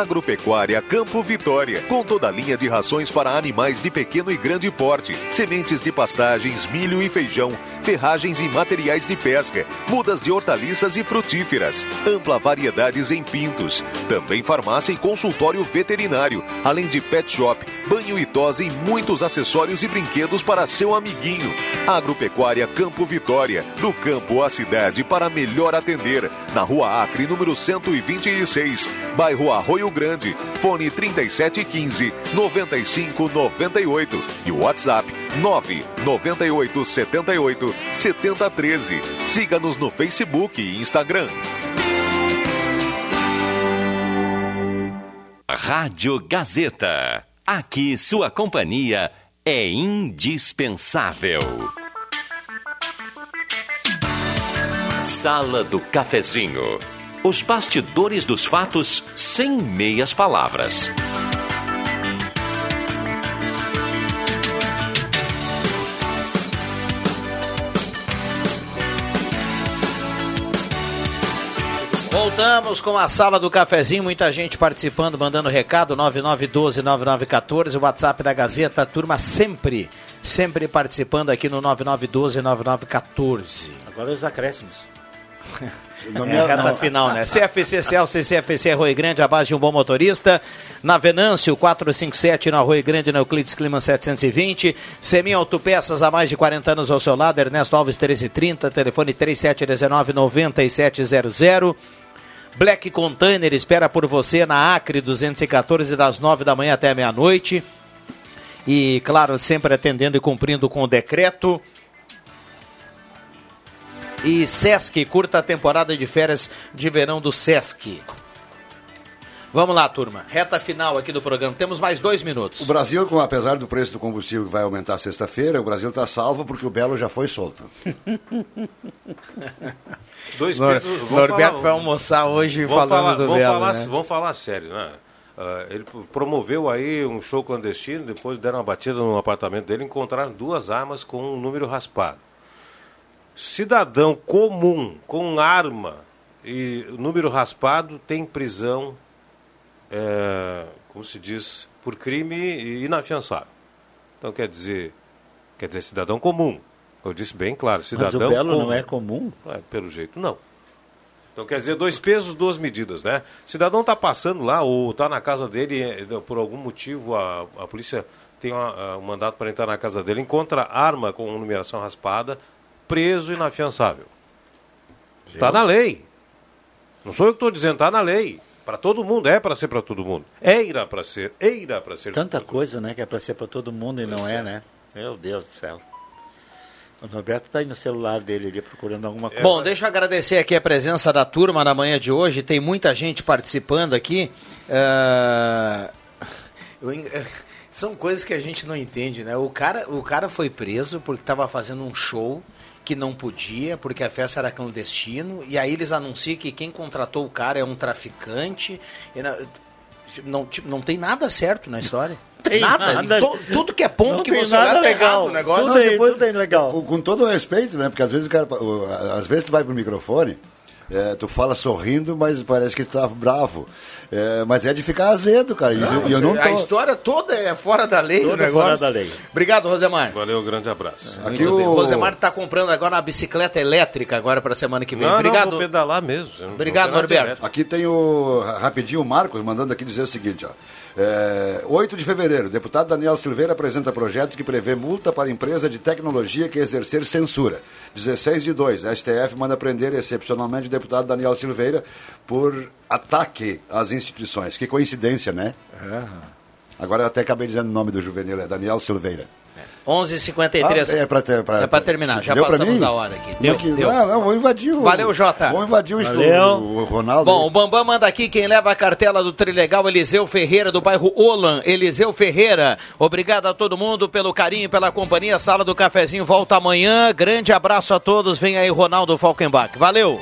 Agropecuária Campo Vitória, com toda a linha de rações para animais de pequeno e grande porte, sementes de pastagens, milho e feijão, ferragens e materiais de pesca, mudas de hortaliças e frutíferas, ampla variedades em pintos, também farmácia e consultório veterinário, além de pet shop, banho e tosa e muitos acessórios e brinquedos para seu amiguinho. Agropecuária Campo Vitória, do campo à cidade para melhor atender, na Rua Acre, número 126, bairro Arroio Grande, fone 3715 9598 e WhatsApp 998 78 7013. Siga-nos no Facebook e Instagram. Rádio Gazeta. Aqui sua companhia é indispensável. Sala do Cafezinho. Os bastidores dos fatos sem meias palavras. Voltamos com a sala do cafezinho, muita gente participando, mandando recado, 9912-9914, o WhatsApp da Gazeta, turma sempre, sempre participando aqui no 9912-9914. Agora os acréscimos. É, reta final, né? CFC Celso e CFC Arroio Grande, a base de um bom motorista. Na Venâncio, 457, no Arroio Grande, na Euclides Clima 720. Semi Autopeças, há mais de 40 anos ao seu lado. Ernesto Alves, 1330, telefone 3719-9700. Black Container espera por você na Acre 214, das 9 da manhã até meia-noite. E, claro, sempre atendendo e cumprindo com o decreto. E Sesc, curta a temporada de férias de verão do Sesc. Vamos lá, turma. Reta final aqui do programa. Temos mais dois minutos. O Brasil, com, apesar do preço do combustível que vai aumentar sexta-feira, o Brasil está salvo porque o Belo já foi solto. Dois Nor- pesos- Norberto falar- vai almoçar hoje falando falar- do vamos Belo, falar, né? Vamos falar sério, né? Ah, ele promoveu aí um show clandestino, depois deram uma batida no apartamento dele e encontraram duas armas com um número raspado. Cidadão comum com arma e número raspado tem prisão, é, como se diz, por crime inafiançável. Então quer dizer, quer dizer cidadão comum. Eu disse bem claro, Mas cidadão o Belo comum. não é comum? É, pelo jeito, não. Então quer dizer, dois pesos, duas medidas, né? Cidadão está passando lá ou está na casa dele, eh, por algum motivo a, a polícia tem uma- ah, um mandato para entrar na casa dele, encontra arma com numeração raspada, preso inafiançável. Está na lei. Não sou eu que estou dizendo, está na lei. Para todo mundo, é para ser para todo mundo. É irá para ser, é irá para ser. Tanta coisa, né, que é para ser para todo mundo e não é, né? Meu Deus do céu. O Norberto está aí no celular dele ali procurando alguma coisa. Bom, deixa eu agradecer aqui a presença da turma na manhã de hoje. Tem muita gente participando aqui. É, eu en- São coisas que a gente não entende, né? O cara, o cara foi preso porque estava fazendo um show que não podia, porque a festa era clandestino, e aí eles anunciam que quem contratou o cara é um traficante. e Não, tipo, não tem nada certo na história. Tem nada. nada. To- tudo que é ponto Não que você olhar nada tá errado o negócio. Tudo Não, depois- tudo aí legal. Com, com todo o respeito, né? Porque às vezes o cara. o- Às vezes tu vai pro microfone, é, tu fala sorrindo, mas parece que tu tá bravo. É, mas é de ficar azedo, cara. Eu- e eu não A tô. história toda é fora da lei. Toda negócio. fora da lei. Obrigado, Rosemar. Valeu, grande abraço. Aqui Muito bem. o- Rosemar está comprando agora uma bicicleta elétrica agora para a semana que vem. Não, não, Obrigado. vou pedalar mesmo. não- não Obrigado, Norberto. Aqui tem o. Rapidinho, o Marcos mandando aqui dizer o seguinte, ó. É, 8 de fevereiro, deputado Daniel Silveira apresenta projeto que prevê multa para empresa de tecnologia que exercer censura. 16 de 2, a STF manda prender excepcionalmente o deputado Daniel Silveira por ataque às instituições. Que coincidência, né? Agora eu até acabei dizendo o nome do juvenil, é Daniel Silveira. 11h53. Ah, é pra ter- pra- É pra terminar, já passamos mim? da hora aqui. Deu, que- deu. Não, não, vou invadir o... Valeu, Jota. Vou invadir o, Valeu. o, o Ronaldo. Bom, o Bambam manda aqui quem leva a cartela do Trilegal, Eliseu Ferreira, do bairro Olan. Eliseu Ferreira, obrigado a todo mundo pelo carinho pela companhia. Sala do Cafezinho volta amanhã. Grande abraço a todos. Vem aí, Ronaldo Falkenbach. Valeu!